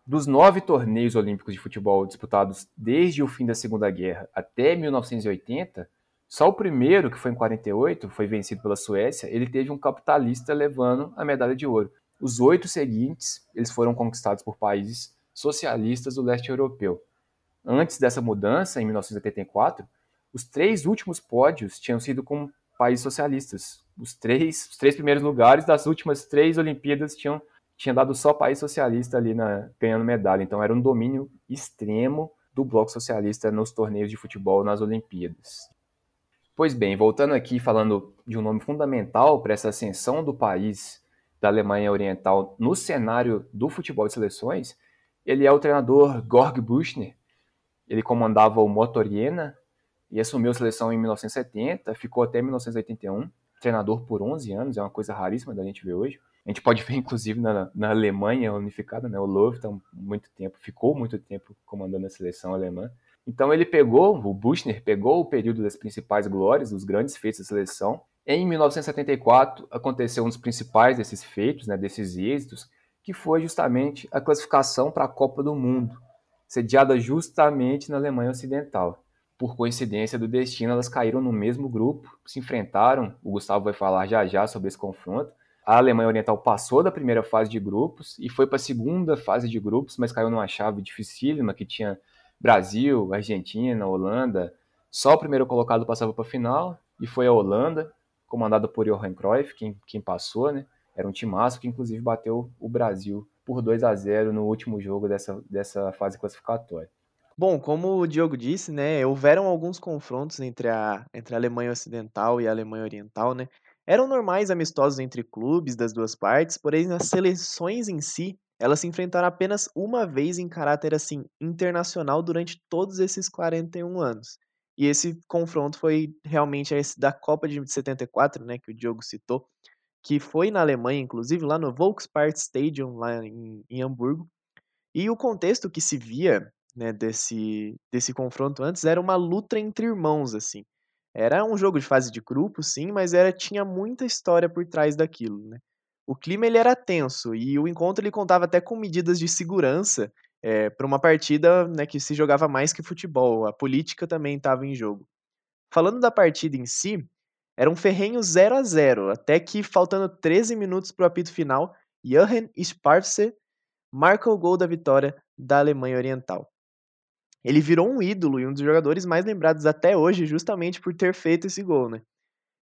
Dos nove torneios olímpicos de futebol disputados desde o fim da Segunda Guerra até 1980, só o primeiro, que foi em 48, foi vencido pela Suécia, ele teve um capitalista levando a medalha de ouro. os oito seguintes eles foram conquistados por países socialistas do leste europeu. Antes dessa mudança, em 1984, os três últimos pódios tinham sido com países socialistas. Os três, os três primeiros lugares das últimas três Olimpíadas tinham tinha dado só país socialista ali na, ganhando medalha. Então era um domínio extremo do bloco socialista nos torneios de futebol nas Olimpíadas. Pois bem, voltando aqui falando de um nome fundamental para essa ascensão do país da Alemanha Oriental no cenário do futebol de seleções, ele é o treinador Gorg Buchner. Ele comandava o Motor Jena e assumiu a seleção em 1970, ficou até 1981, treinador por 11 anos, é uma coisa raríssima da gente ver hoje. A gente pode ver, [LAUGHS] inclusive, na, na Alemanha unificada, né? O Löw tá muito tempo, ficou muito tempo comandando a seleção alemã. Então ele pegou, o Buchner pegou o período das principais glórias, dos grandes feitos da seleção. Em 1974 aconteceu um dos principais desses feitos, né, desses êxitos, que foi justamente a classificação para a Copa do Mundo, sediada justamente na Alemanha Ocidental. Por coincidência do destino, elas caíram no mesmo grupo, se enfrentaram. O Gustavo vai falar já já sobre esse confronto. A Alemanha Oriental passou da primeira fase de grupos e foi para a segunda fase de grupos, mas caiu numa chave dificílima que tinha Brasil, Argentina, Holanda. Só o primeiro colocado passava para a final e foi a Holanda, comandada por Johan Cruyff, quem, quem passou, né? Era um timaço que inclusive bateu o Brasil por 2 a 0 no último jogo dessa, dessa fase classificatória. Bom, como o Diogo disse, né, houveram alguns confrontos entre a, entre a Alemanha Ocidental e a Alemanha Oriental, né? Eram normais amistosos entre clubes das duas partes, porém as seleções em si, elas se enfrentaram apenas uma vez em caráter assim internacional durante todos esses 41 anos. E esse confronto foi realmente esse da Copa de 74, né, que o Diogo citou, que foi na Alemanha, inclusive, lá no Volkspark Stadium, lá em, em Hamburgo. E o contexto que se via né, desse, desse confronto antes era uma luta entre irmãos, assim. Era um jogo de fase de grupo, sim, mas era tinha muita história por trás daquilo, né? O clima ele era tenso e o encontro ele contava até com medidas de segurança é, para uma partida né, que se jogava mais que futebol. A política também estava em jogo. Falando da partida em si, era um ferrenho 0 a 0 até que, faltando 13 minutos para o apito final, Johann Spartse marca o gol da vitória da Alemanha Oriental. Ele virou um ídolo e um dos jogadores mais lembrados até hoje, justamente por ter feito esse gol, né?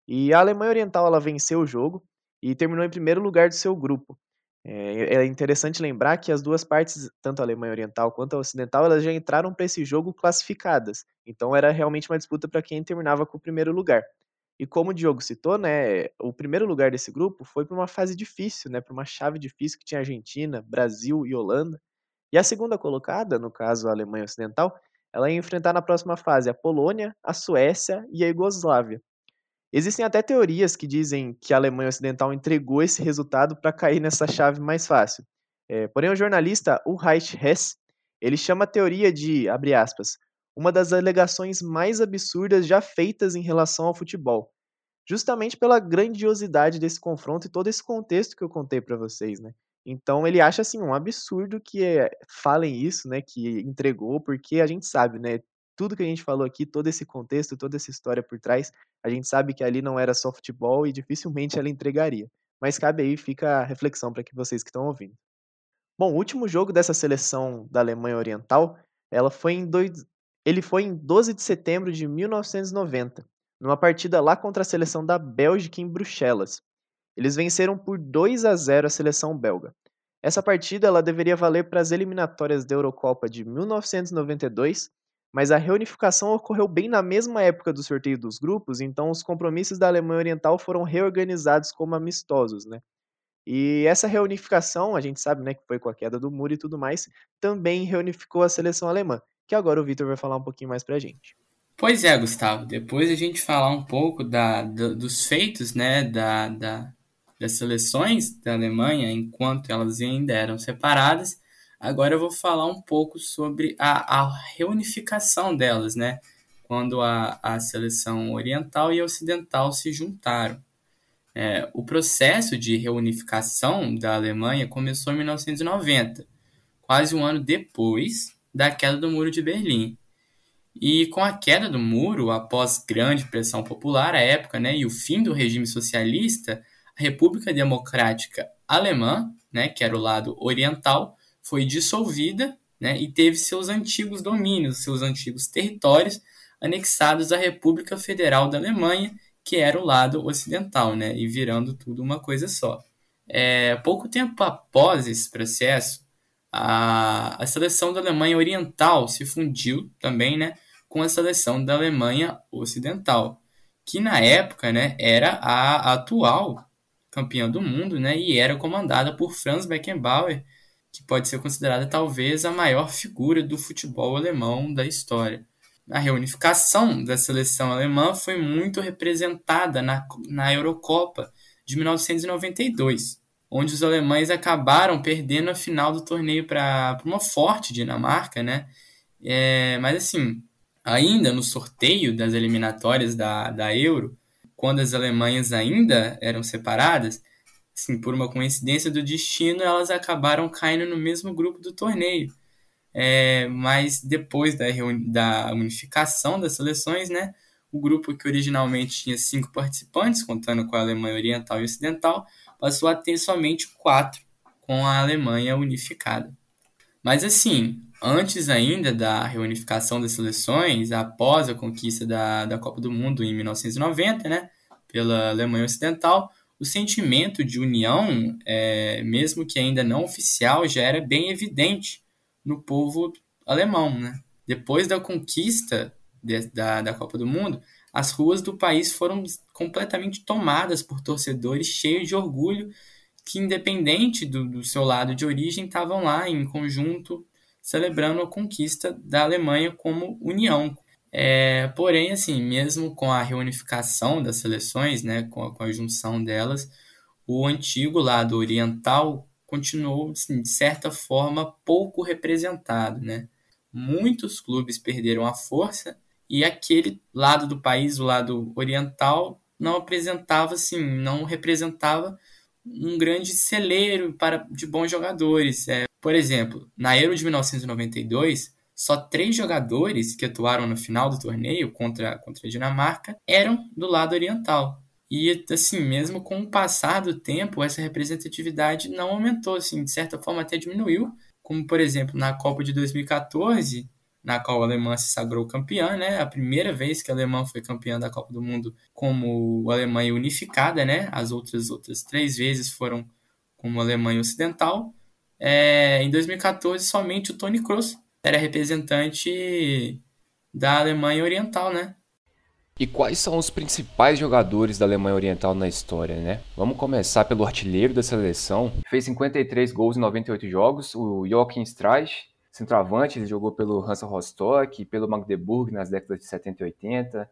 E a Alemanha Oriental ela venceu o jogo e terminou em primeiro lugar do seu grupo. É, é interessante lembrar que as duas partes, tanto a Alemanha Oriental quanto a Ocidental, elas já entraram para esse jogo classificadas. Então era realmente uma disputa para quem terminava com o primeiro lugar. E como o Diogo citou, né, o primeiro lugar desse grupo foi para uma fase difícil, né, para uma chave difícil que tinha Argentina, Brasil e Holanda. E a segunda colocada, no caso a Alemanha Ocidental, ela ia enfrentar na próxima fase a Polônia, a Suécia e a Iugoslávia. Existem até teorias que dizem que a Alemanha Ocidental entregou esse resultado para cair nessa chave mais fácil. É, porém, o jornalista Ulrich Hess ele chama a teoria de, abre aspas, uma das alegações mais absurdas já feitas em relação ao futebol, justamente pela grandiosidade desse confronto e todo esse contexto que eu contei para vocês, né? Então ele acha assim um absurdo que é, falem isso, né, que entregou, porque a gente sabe, né, tudo que a gente falou aqui, todo esse contexto, toda essa história por trás, a gente sabe que ali não era só futebol e dificilmente ela entregaria. Mas cabe aí, fica a reflexão para que vocês que estão ouvindo. Bom, o último jogo dessa seleção da Alemanha Oriental, ela foi em dois, ele foi em 12 de setembro de 1990, numa partida lá contra a seleção da Bélgica em Bruxelas. Eles venceram por 2 a 0 a seleção belga. Essa partida ela deveria valer para as eliminatórias da Eurocopa de 1992, mas a reunificação ocorreu bem na mesma época do sorteio dos grupos, então os compromissos da Alemanha Oriental foram reorganizados como amistosos, né? E essa reunificação, a gente sabe, né, que foi com a queda do muro e tudo mais, também reunificou a seleção alemã que agora o Vitor vai falar um pouquinho mais pra gente. Pois é, Gustavo. Depois a gente falar um pouco da, dos feitos, né, da, da, das seleções da Alemanha, enquanto elas ainda eram separadas, agora eu vou falar um pouco sobre a, a reunificação delas, né, quando a, a seleção oriental e ocidental se juntaram. É, o processo de reunificação da Alemanha começou em 1990, quase um ano depois da queda do Muro de Berlim. E com a queda do muro, após grande pressão popular à época, né, e o fim do regime socialista, a República Democrática alemã, né, que era o lado oriental, foi dissolvida né, e teve seus antigos domínios, seus antigos territórios anexados à República Federal da Alemanha, que era o lado ocidental, né, e virando tudo uma coisa só. É, pouco tempo após esse processo, a, a seleção da Alemanha Oriental se fundiu também né, com a seleção da Alemanha Ocidental, que na época né, era a atual campeã do mundo né, e era comandada por Franz Beckenbauer, que pode ser considerada talvez a maior figura do futebol alemão da história. A reunificação da seleção alemã foi muito representada na, na Eurocopa de 1992, onde os alemães acabaram perdendo a final do torneio para uma forte Dinamarca, né? É, mas assim, ainda no sorteio das eliminatórias da, da Euro, quando as Alemanhas ainda eram separadas, assim, por uma coincidência do destino, elas acabaram caindo no mesmo grupo do torneio. É, mas depois da, da unificação das seleções, né, o grupo que originalmente tinha cinco participantes, contando com a Alemanha Oriental e Ocidental, passou a ter somente quatro, com a Alemanha unificada. Mas assim, antes ainda da reunificação das seleções, após a conquista da, da Copa do Mundo em 1990, né, pela Alemanha Ocidental, o sentimento de união, é, mesmo que ainda não oficial, já era bem evidente no povo alemão. Né? Depois da conquista de, da, da Copa do Mundo, as ruas do país foram completamente tomadas por torcedores cheios de orgulho que, independente do, do seu lado de origem, estavam lá em conjunto celebrando a conquista da Alemanha como união. É, porém, assim, mesmo com a reunificação das seleções, né, com a, com a junção delas, o antigo lado oriental continuou, assim, de certa forma, pouco representado, né? Muitos clubes perderam a força e aquele lado do país, o lado oriental, não apresentava assim, não representava um grande celeiro para de bons jogadores. É, por exemplo, na Euro de 1992, só três jogadores que atuaram no final do torneio contra, contra a Dinamarca eram do lado oriental. E assim, mesmo com o passar do tempo, essa representatividade não aumentou, assim, de certa forma até diminuiu, como por exemplo na Copa de 2014, na qual a Alemanha se sagrou campeã, né? A primeira vez que a Alemanha foi campeã da Copa do Mundo como Alemanha unificada, né? As outras outras três vezes foram como Alemanha ocidental. É, em 2014, somente o Toni Kroos era representante da Alemanha Oriental, né? E quais são os principais jogadores da Alemanha Oriental na história, né? Vamos começar pelo artilheiro da seleção. Fez 53 gols em 98 jogos, o Joachim Streich, centroavante, ele jogou pelo Hansa Rostock, pelo Magdeburg nas décadas de 70 e 80.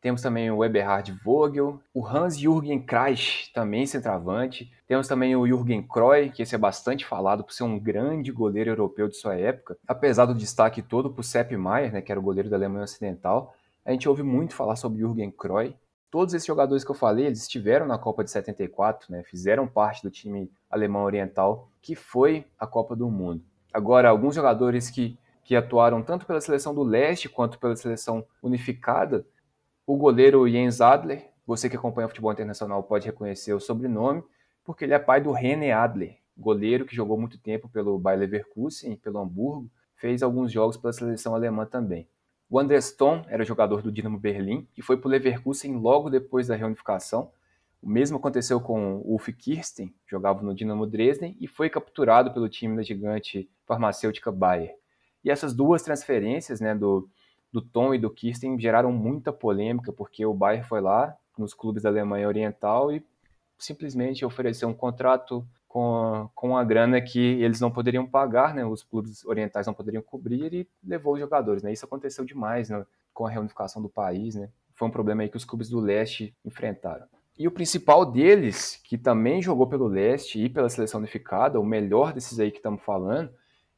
Temos também o Eberhard Vogel, o Hans-Jürgen Kreis, também centroavante. Temos também o Jürgen Kroy, que esse é bastante falado por ser um grande goleiro europeu de sua época. Apesar do destaque todo por Sepp Maier, né, que era o goleiro da Alemanha Ocidental, a gente ouve muito falar sobre Jürgen Kroy. Todos esses jogadores que eu falei, eles estiveram na Copa de 74, né, fizeram parte do time alemão oriental, que foi a Copa do Mundo. Agora, alguns jogadores que, que atuaram tanto pela seleção do leste quanto pela seleção unificada, o goleiro Jens Adler, você que acompanha o futebol internacional pode reconhecer o sobrenome, porque ele é pai do René Adler, goleiro que jogou muito tempo pelo Bayer Leverkusen pelo Hamburgo, fez alguns jogos pela seleção alemã também. O André Stone era jogador do Dinamo Berlim e foi para o Leverkusen logo depois da reunificação, o mesmo aconteceu com o Ulf Kirsten, jogava no Dinamo Dresden e foi capturado pelo time da gigante farmacêutica Bayer. E essas duas transferências, né, do, do Tom e do Kirsten, geraram muita polêmica, porque o Bayer foi lá nos clubes da Alemanha Oriental e simplesmente ofereceu um contrato com, com a grana que eles não poderiam pagar, né, os clubes orientais não poderiam cobrir e levou os jogadores. Né, isso aconteceu demais né, com a reunificação do país. Né, foi um problema aí que os clubes do leste enfrentaram. E o principal deles, que também jogou pelo leste e pela seleção unificada, o melhor desses aí que estamos falando,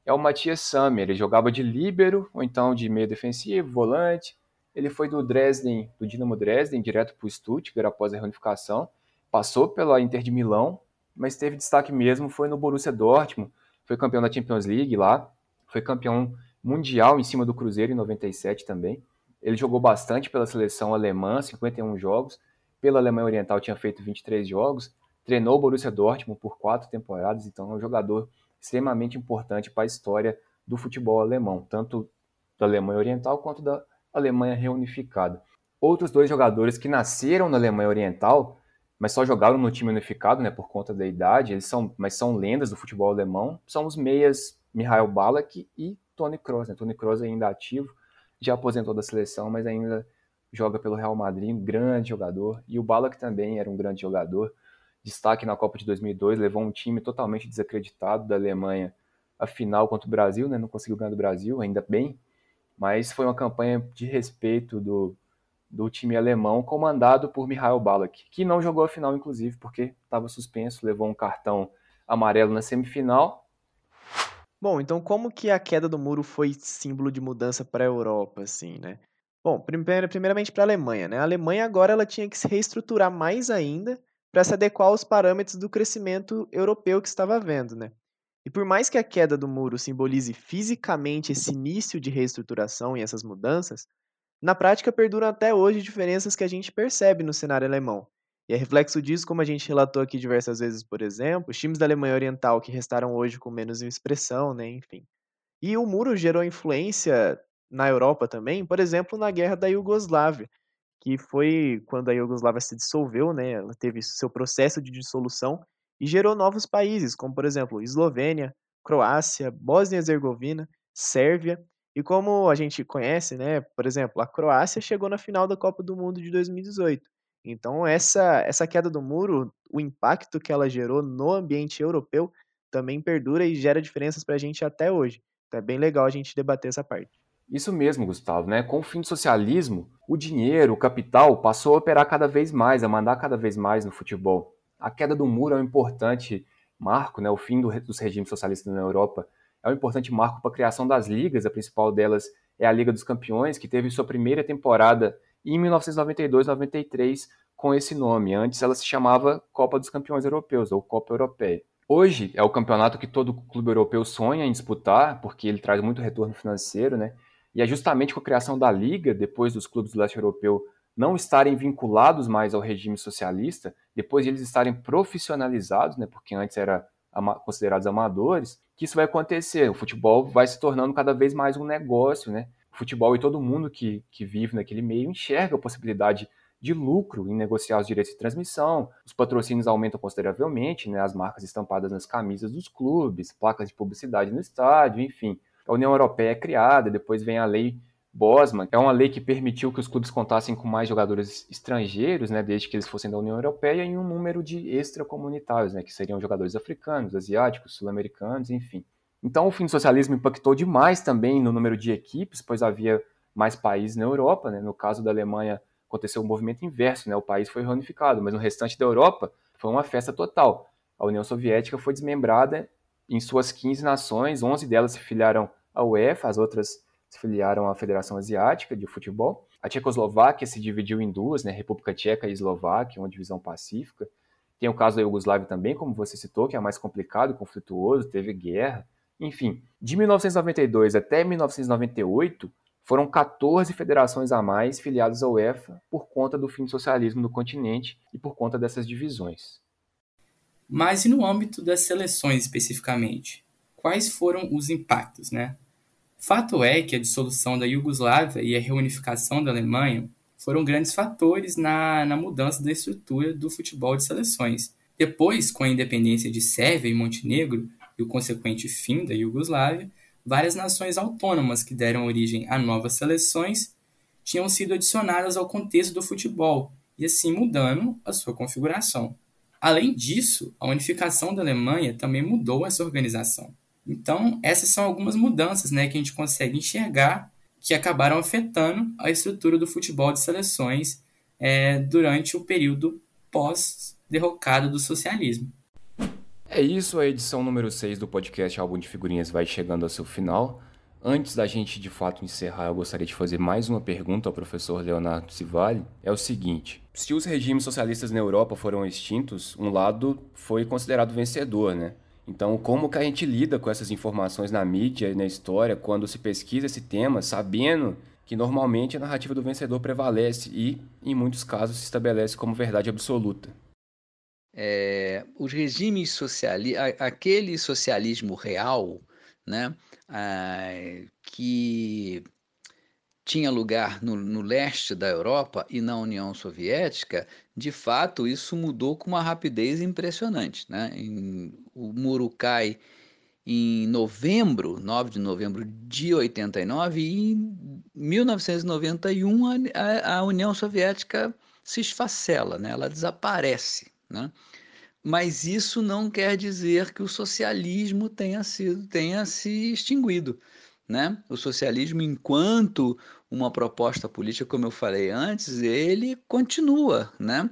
é o Matias Sammer. Ele jogava de líbero, ou então de meio defensivo, volante. Ele foi do Dresden, do Dinamo Dresden, direto para o Stuttgart após a reunificação. Passou pela Inter de Milão, mas teve destaque mesmo, foi no Borussia Dortmund. Foi campeão da Champions League lá. Foi campeão mundial em cima do Cruzeiro em 97 também. Ele jogou bastante pela seleção alemã, 51 jogos pela Alemanha Oriental tinha feito 23 jogos, treinou o Borussia Dortmund por quatro temporadas, então é um jogador extremamente importante para a história do futebol alemão, tanto da Alemanha Oriental quanto da Alemanha reunificada. Outros dois jogadores que nasceram na Alemanha Oriental, mas só jogaram no time unificado, né, por conta da idade, eles são, mas são lendas do futebol alemão, são os meias Mihail Ballack e Toni Kroos. Né? Toni Kroos ainda ativo, já aposentou da seleção, mas ainda joga pelo Real Madrid, um grande jogador. E o Ballack também era um grande jogador. Destaque na Copa de 2002, levou um time totalmente desacreditado da Alemanha à final contra o Brasil, né? não conseguiu ganhar do Brasil, ainda bem, mas foi uma campanha de respeito do, do time alemão, comandado por Mihail Ballack, que não jogou a final, inclusive, porque estava suspenso, levou um cartão amarelo na semifinal Bom, então como que a queda do muro foi símbolo de mudança para a Europa, assim, né? Bom, primeiramente para a Alemanha, né? A Alemanha agora ela tinha que se reestruturar mais ainda para se adequar aos parâmetros do crescimento europeu que estava havendo, né? E por mais que a queda do muro simbolize fisicamente esse início de reestruturação e essas mudanças, na prática perduram até hoje diferenças que a gente percebe no cenário alemão, e é reflexo disso, como a gente relatou aqui diversas vezes, por exemplo, os times da Alemanha Oriental que restaram hoje com menos expressão, né, enfim. E o muro gerou influência na Europa também, por exemplo, na guerra da Iugoslávia, que foi quando a Iugoslávia se dissolveu, né, ela teve seu processo de dissolução e gerou novos países, como por exemplo, Eslovênia, Croácia, Bósnia e Herzegovina, Sérvia, e como a gente conhece, né, por exemplo, a Croácia chegou na final da Copa do Mundo de 2018. Então, essa, essa queda do muro, o impacto que ela gerou no ambiente europeu também perdura e gera diferenças para a gente até hoje. Então, é bem legal a gente debater essa parte. Isso mesmo, Gustavo. Né? Com o fim do socialismo, o dinheiro, o capital passou a operar cada vez mais, a mandar cada vez mais no futebol. A queda do muro é um importante marco, né? o fim do, dos regimes socialistas na Europa é um importante marco para a criação das ligas. A principal delas é a Liga dos Campeões, que teve sua primeira temporada em 1992-93 com esse nome. Antes ela se chamava Copa dos Campeões Europeus ou Copa Europeia. Hoje é o campeonato que todo clube europeu sonha em disputar, porque ele traz muito retorno financeiro, né? E é justamente com a criação da liga, depois dos clubes do leste europeu não estarem vinculados mais ao regime socialista, depois de eles estarem profissionalizados, né? Porque antes era considerados amadores, que isso vai acontecer. O futebol vai se tornando cada vez mais um negócio, né? futebol e todo mundo que, que vive naquele meio enxerga a possibilidade de lucro em negociar os direitos de transmissão. Os patrocínios aumentam consideravelmente, né, as marcas estampadas nas camisas dos clubes, placas de publicidade no estádio, enfim. A União Europeia é criada, depois vem a lei Bosman, é uma lei que permitiu que os clubes contassem com mais jogadores estrangeiros, né, desde que eles fossem da União Europeia, e um número de extracomunitários, né, que seriam jogadores africanos, asiáticos, sul-americanos, enfim. Então, o fim do socialismo impactou demais também no número de equipes, pois havia mais países na Europa. Né? No caso da Alemanha, aconteceu um movimento inverso, né? o país foi reunificado, mas no restante da Europa foi uma festa total. A União Soviética foi desmembrada em suas 15 nações, 11 delas se filiaram à UEFA, as outras se filiaram à Federação Asiática de Futebol. A Tchecoslováquia se dividiu em duas, né? República Tcheca e Eslováquia, uma divisão pacífica. Tem o caso da Iugoslávia também, como você citou, que é mais complicado, conflituoso, teve guerra. Enfim, de 1992 até 1998, foram 14 federações a mais filiadas à UEFA por conta do fim do socialismo no continente e por conta dessas divisões. Mas e no âmbito das seleções especificamente? Quais foram os impactos, né? Fato é que a dissolução da Iugoslávia e a reunificação da Alemanha foram grandes fatores na, na mudança da estrutura do futebol de seleções. Depois, com a independência de Sérvia e Montenegro, e o consequente fim da Iugoslávia, várias nações autônomas que deram origem a novas seleções tinham sido adicionadas ao contexto do futebol e assim mudando a sua configuração. Além disso, a unificação da Alemanha também mudou essa organização. Então, essas são algumas mudanças né, que a gente consegue enxergar que acabaram afetando a estrutura do futebol de seleções é, durante o período pós-derrocada do socialismo. É isso, a edição número 6 do podcast Álbum de Figurinhas vai chegando ao seu final. Antes da gente de fato encerrar, eu gostaria de fazer mais uma pergunta ao professor Leonardo Civali. É o seguinte: se os regimes socialistas na Europa foram extintos, um lado foi considerado vencedor, né? Então, como que a gente lida com essas informações na mídia e na história quando se pesquisa esse tema, sabendo que normalmente a narrativa do vencedor prevalece e, em muitos casos, se estabelece como verdade absoluta? é, os regimes socialistas, aquele socialismo real, né, que tinha lugar no, no, leste da Europa e na União Soviética, de fato isso mudou com uma rapidez impressionante. Né? Em, o muro cai em novembro, 9 de novembro de 89, e em 1991 a, a União Soviética se esfacela, né? ela desaparece. Né? Mas isso não quer dizer que o socialismo tenha, sido, tenha se extinguido. Né? O socialismo, enquanto uma proposta política, como eu falei antes, ele continua. Né?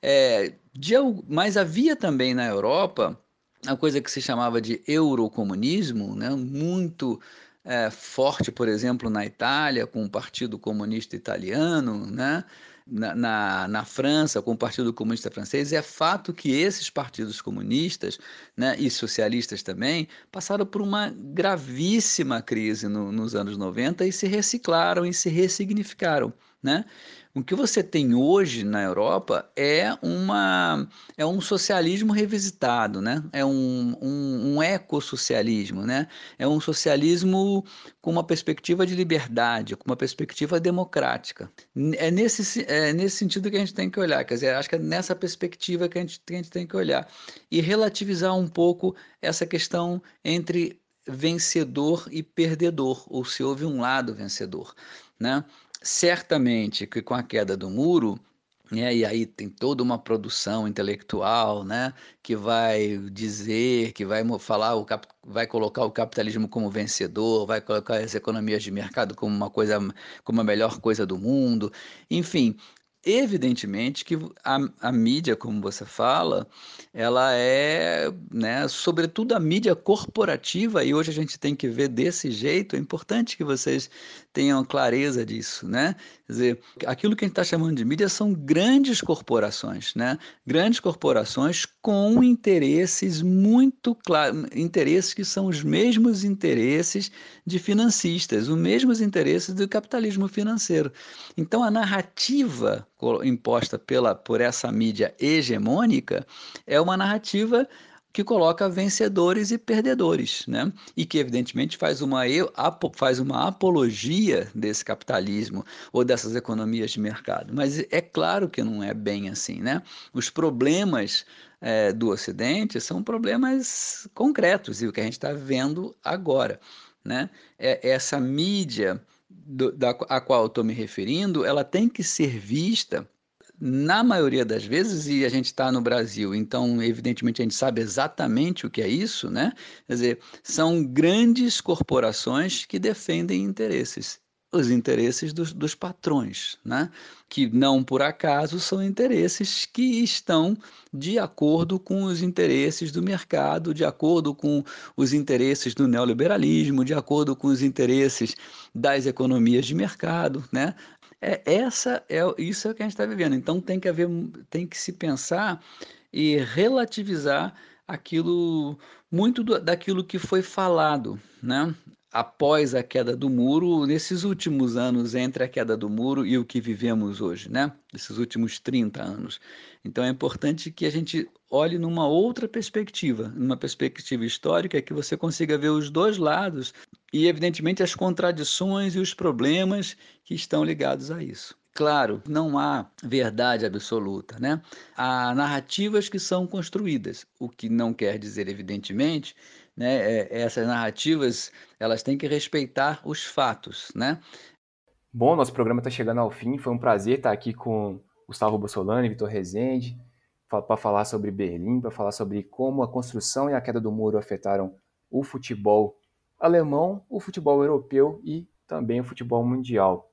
É, de, mas havia também na Europa a coisa que se chamava de eurocomunismo, né? muito é, forte, por exemplo, na Itália, com o Partido Comunista Italiano, né? Na, na, na, França, com o Partido Comunista Francês, é fato que esses partidos comunistas né, e socialistas também passaram por uma gravíssima crise no, nos anos 90 e se reciclaram e se ressignificaram. Né? O que você tem hoje na Europa é, uma, é um socialismo revisitado, né? é um, um, um ecossocialismo, né? é um socialismo com uma perspectiva de liberdade, com uma perspectiva democrática. É nesse, é nesse sentido que a gente tem que olhar, quer dizer, acho que é nessa perspectiva que a gente, que a gente tem que olhar e relativizar um pouco essa questão entre vencedor e perdedor, ou se houve um lado vencedor. Né? Certamente que com a queda do muro, né, e aí tem toda uma produção intelectual, né, que vai dizer, que vai falar, o cap, vai colocar o capitalismo como vencedor, vai colocar as economias de mercado como uma coisa, como a melhor coisa do mundo, enfim, Evidentemente que a, a, mídia, como você fala, ela é, né, sobretudo a mídia corporativa, e hoje a gente tem que ver desse jeito, é importante que vocês tenham clareza disso, né? Quer dizer, aquilo que a gente está chamando de mídia são grandes corporações, né? Grandes corporações com interesses muito claros, interesses que são os mesmos interesses de financistas, os mesmos interesses do capitalismo financeiro. Então a narrativa imposta pela, por essa mídia hegemônica é uma narrativa que coloca vencedores e perdedores, né? E que evidentemente faz uma, faz uma apologia desse capitalismo ou dessas economias de mercado. Mas é claro que não é bem assim, né? Os problemas é, do Ocidente são problemas concretos e o que a gente está vendo agora, né? É essa mídia do, da, a qual eu estou me referindo, ela tem que ser vista na maioria das vezes, e a gente está no Brasil, então, evidentemente, a gente sabe exatamente o que é isso, né? Quer dizer, são grandes corporações que defendem interesses, os interesses dos, dos patrões, né? Que não por acaso são interesses que estão de acordo com os interesses do mercado, de acordo com os interesses do neoliberalismo, de acordo com os interesses das economias de mercado, né? É, essa é isso é o que a gente está vivendo. Então tem que haver, tem que se pensar e relativizar aquilo muito do, daquilo que foi falado, né? Após a queda do muro, nesses últimos anos entre a queda do muro e o que vivemos hoje, né? Esses últimos 30 anos. Então é importante que a gente olhe numa outra perspectiva, numa perspectiva histórica, que você consiga ver os dois lados e, evidentemente, as contradições e os problemas que estão ligados a isso. Claro, não há verdade absoluta, né? Há narrativas que são construídas, o que não quer dizer, evidentemente, né, é, essas narrativas elas têm que respeitar os fatos, né? Bom, nosso programa está chegando ao fim. Foi um prazer estar aqui com Gustavo Bussolani, Vitor Rezende, para falar sobre Berlim, para falar sobre como a construção e a queda do muro afetaram o futebol alemão, o futebol europeu e também o futebol mundial.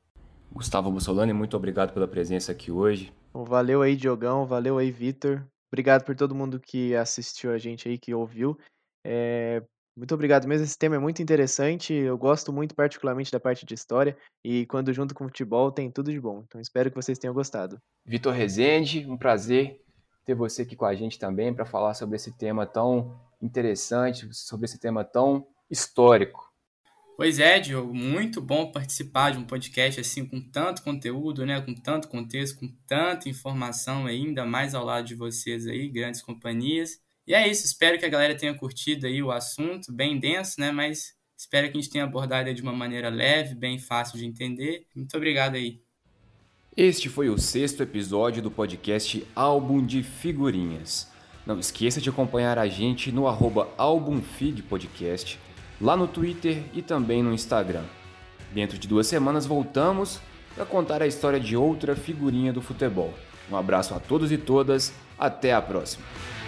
Gustavo Bussolani, muito obrigado pela presença aqui hoje. Valeu aí, Diogão, valeu aí, Vitor. Obrigado por todo mundo que assistiu a gente aí, que ouviu. É, muito obrigado mesmo, esse tema é muito interessante, eu gosto muito particularmente da parte de história, e quando junto com futebol tem tudo de bom, então espero que vocês tenham gostado. Vitor Rezende, um prazer ter você aqui com a gente também para falar sobre esse tema tão interessante, sobre esse tema tão histórico. Pois é, Diogo, muito bom participar de um podcast assim com tanto conteúdo, né, com tanto contexto, com tanta informação ainda mais ao lado de vocês aí, grandes companhias. E é isso, espero que a galera tenha curtido aí o assunto, bem denso, né, mas espero que a gente tenha abordado de uma maneira leve, bem fácil de entender. Muito obrigado aí. Este foi o sexto episódio do podcast Álbum de Figurinhas. Não esqueça de acompanhar a gente no arroba Podcast lá no Twitter e também no Instagram. Dentro de duas semanas voltamos para contar a história de outra figurinha do futebol. Um abraço a todos e todas, até a próxima!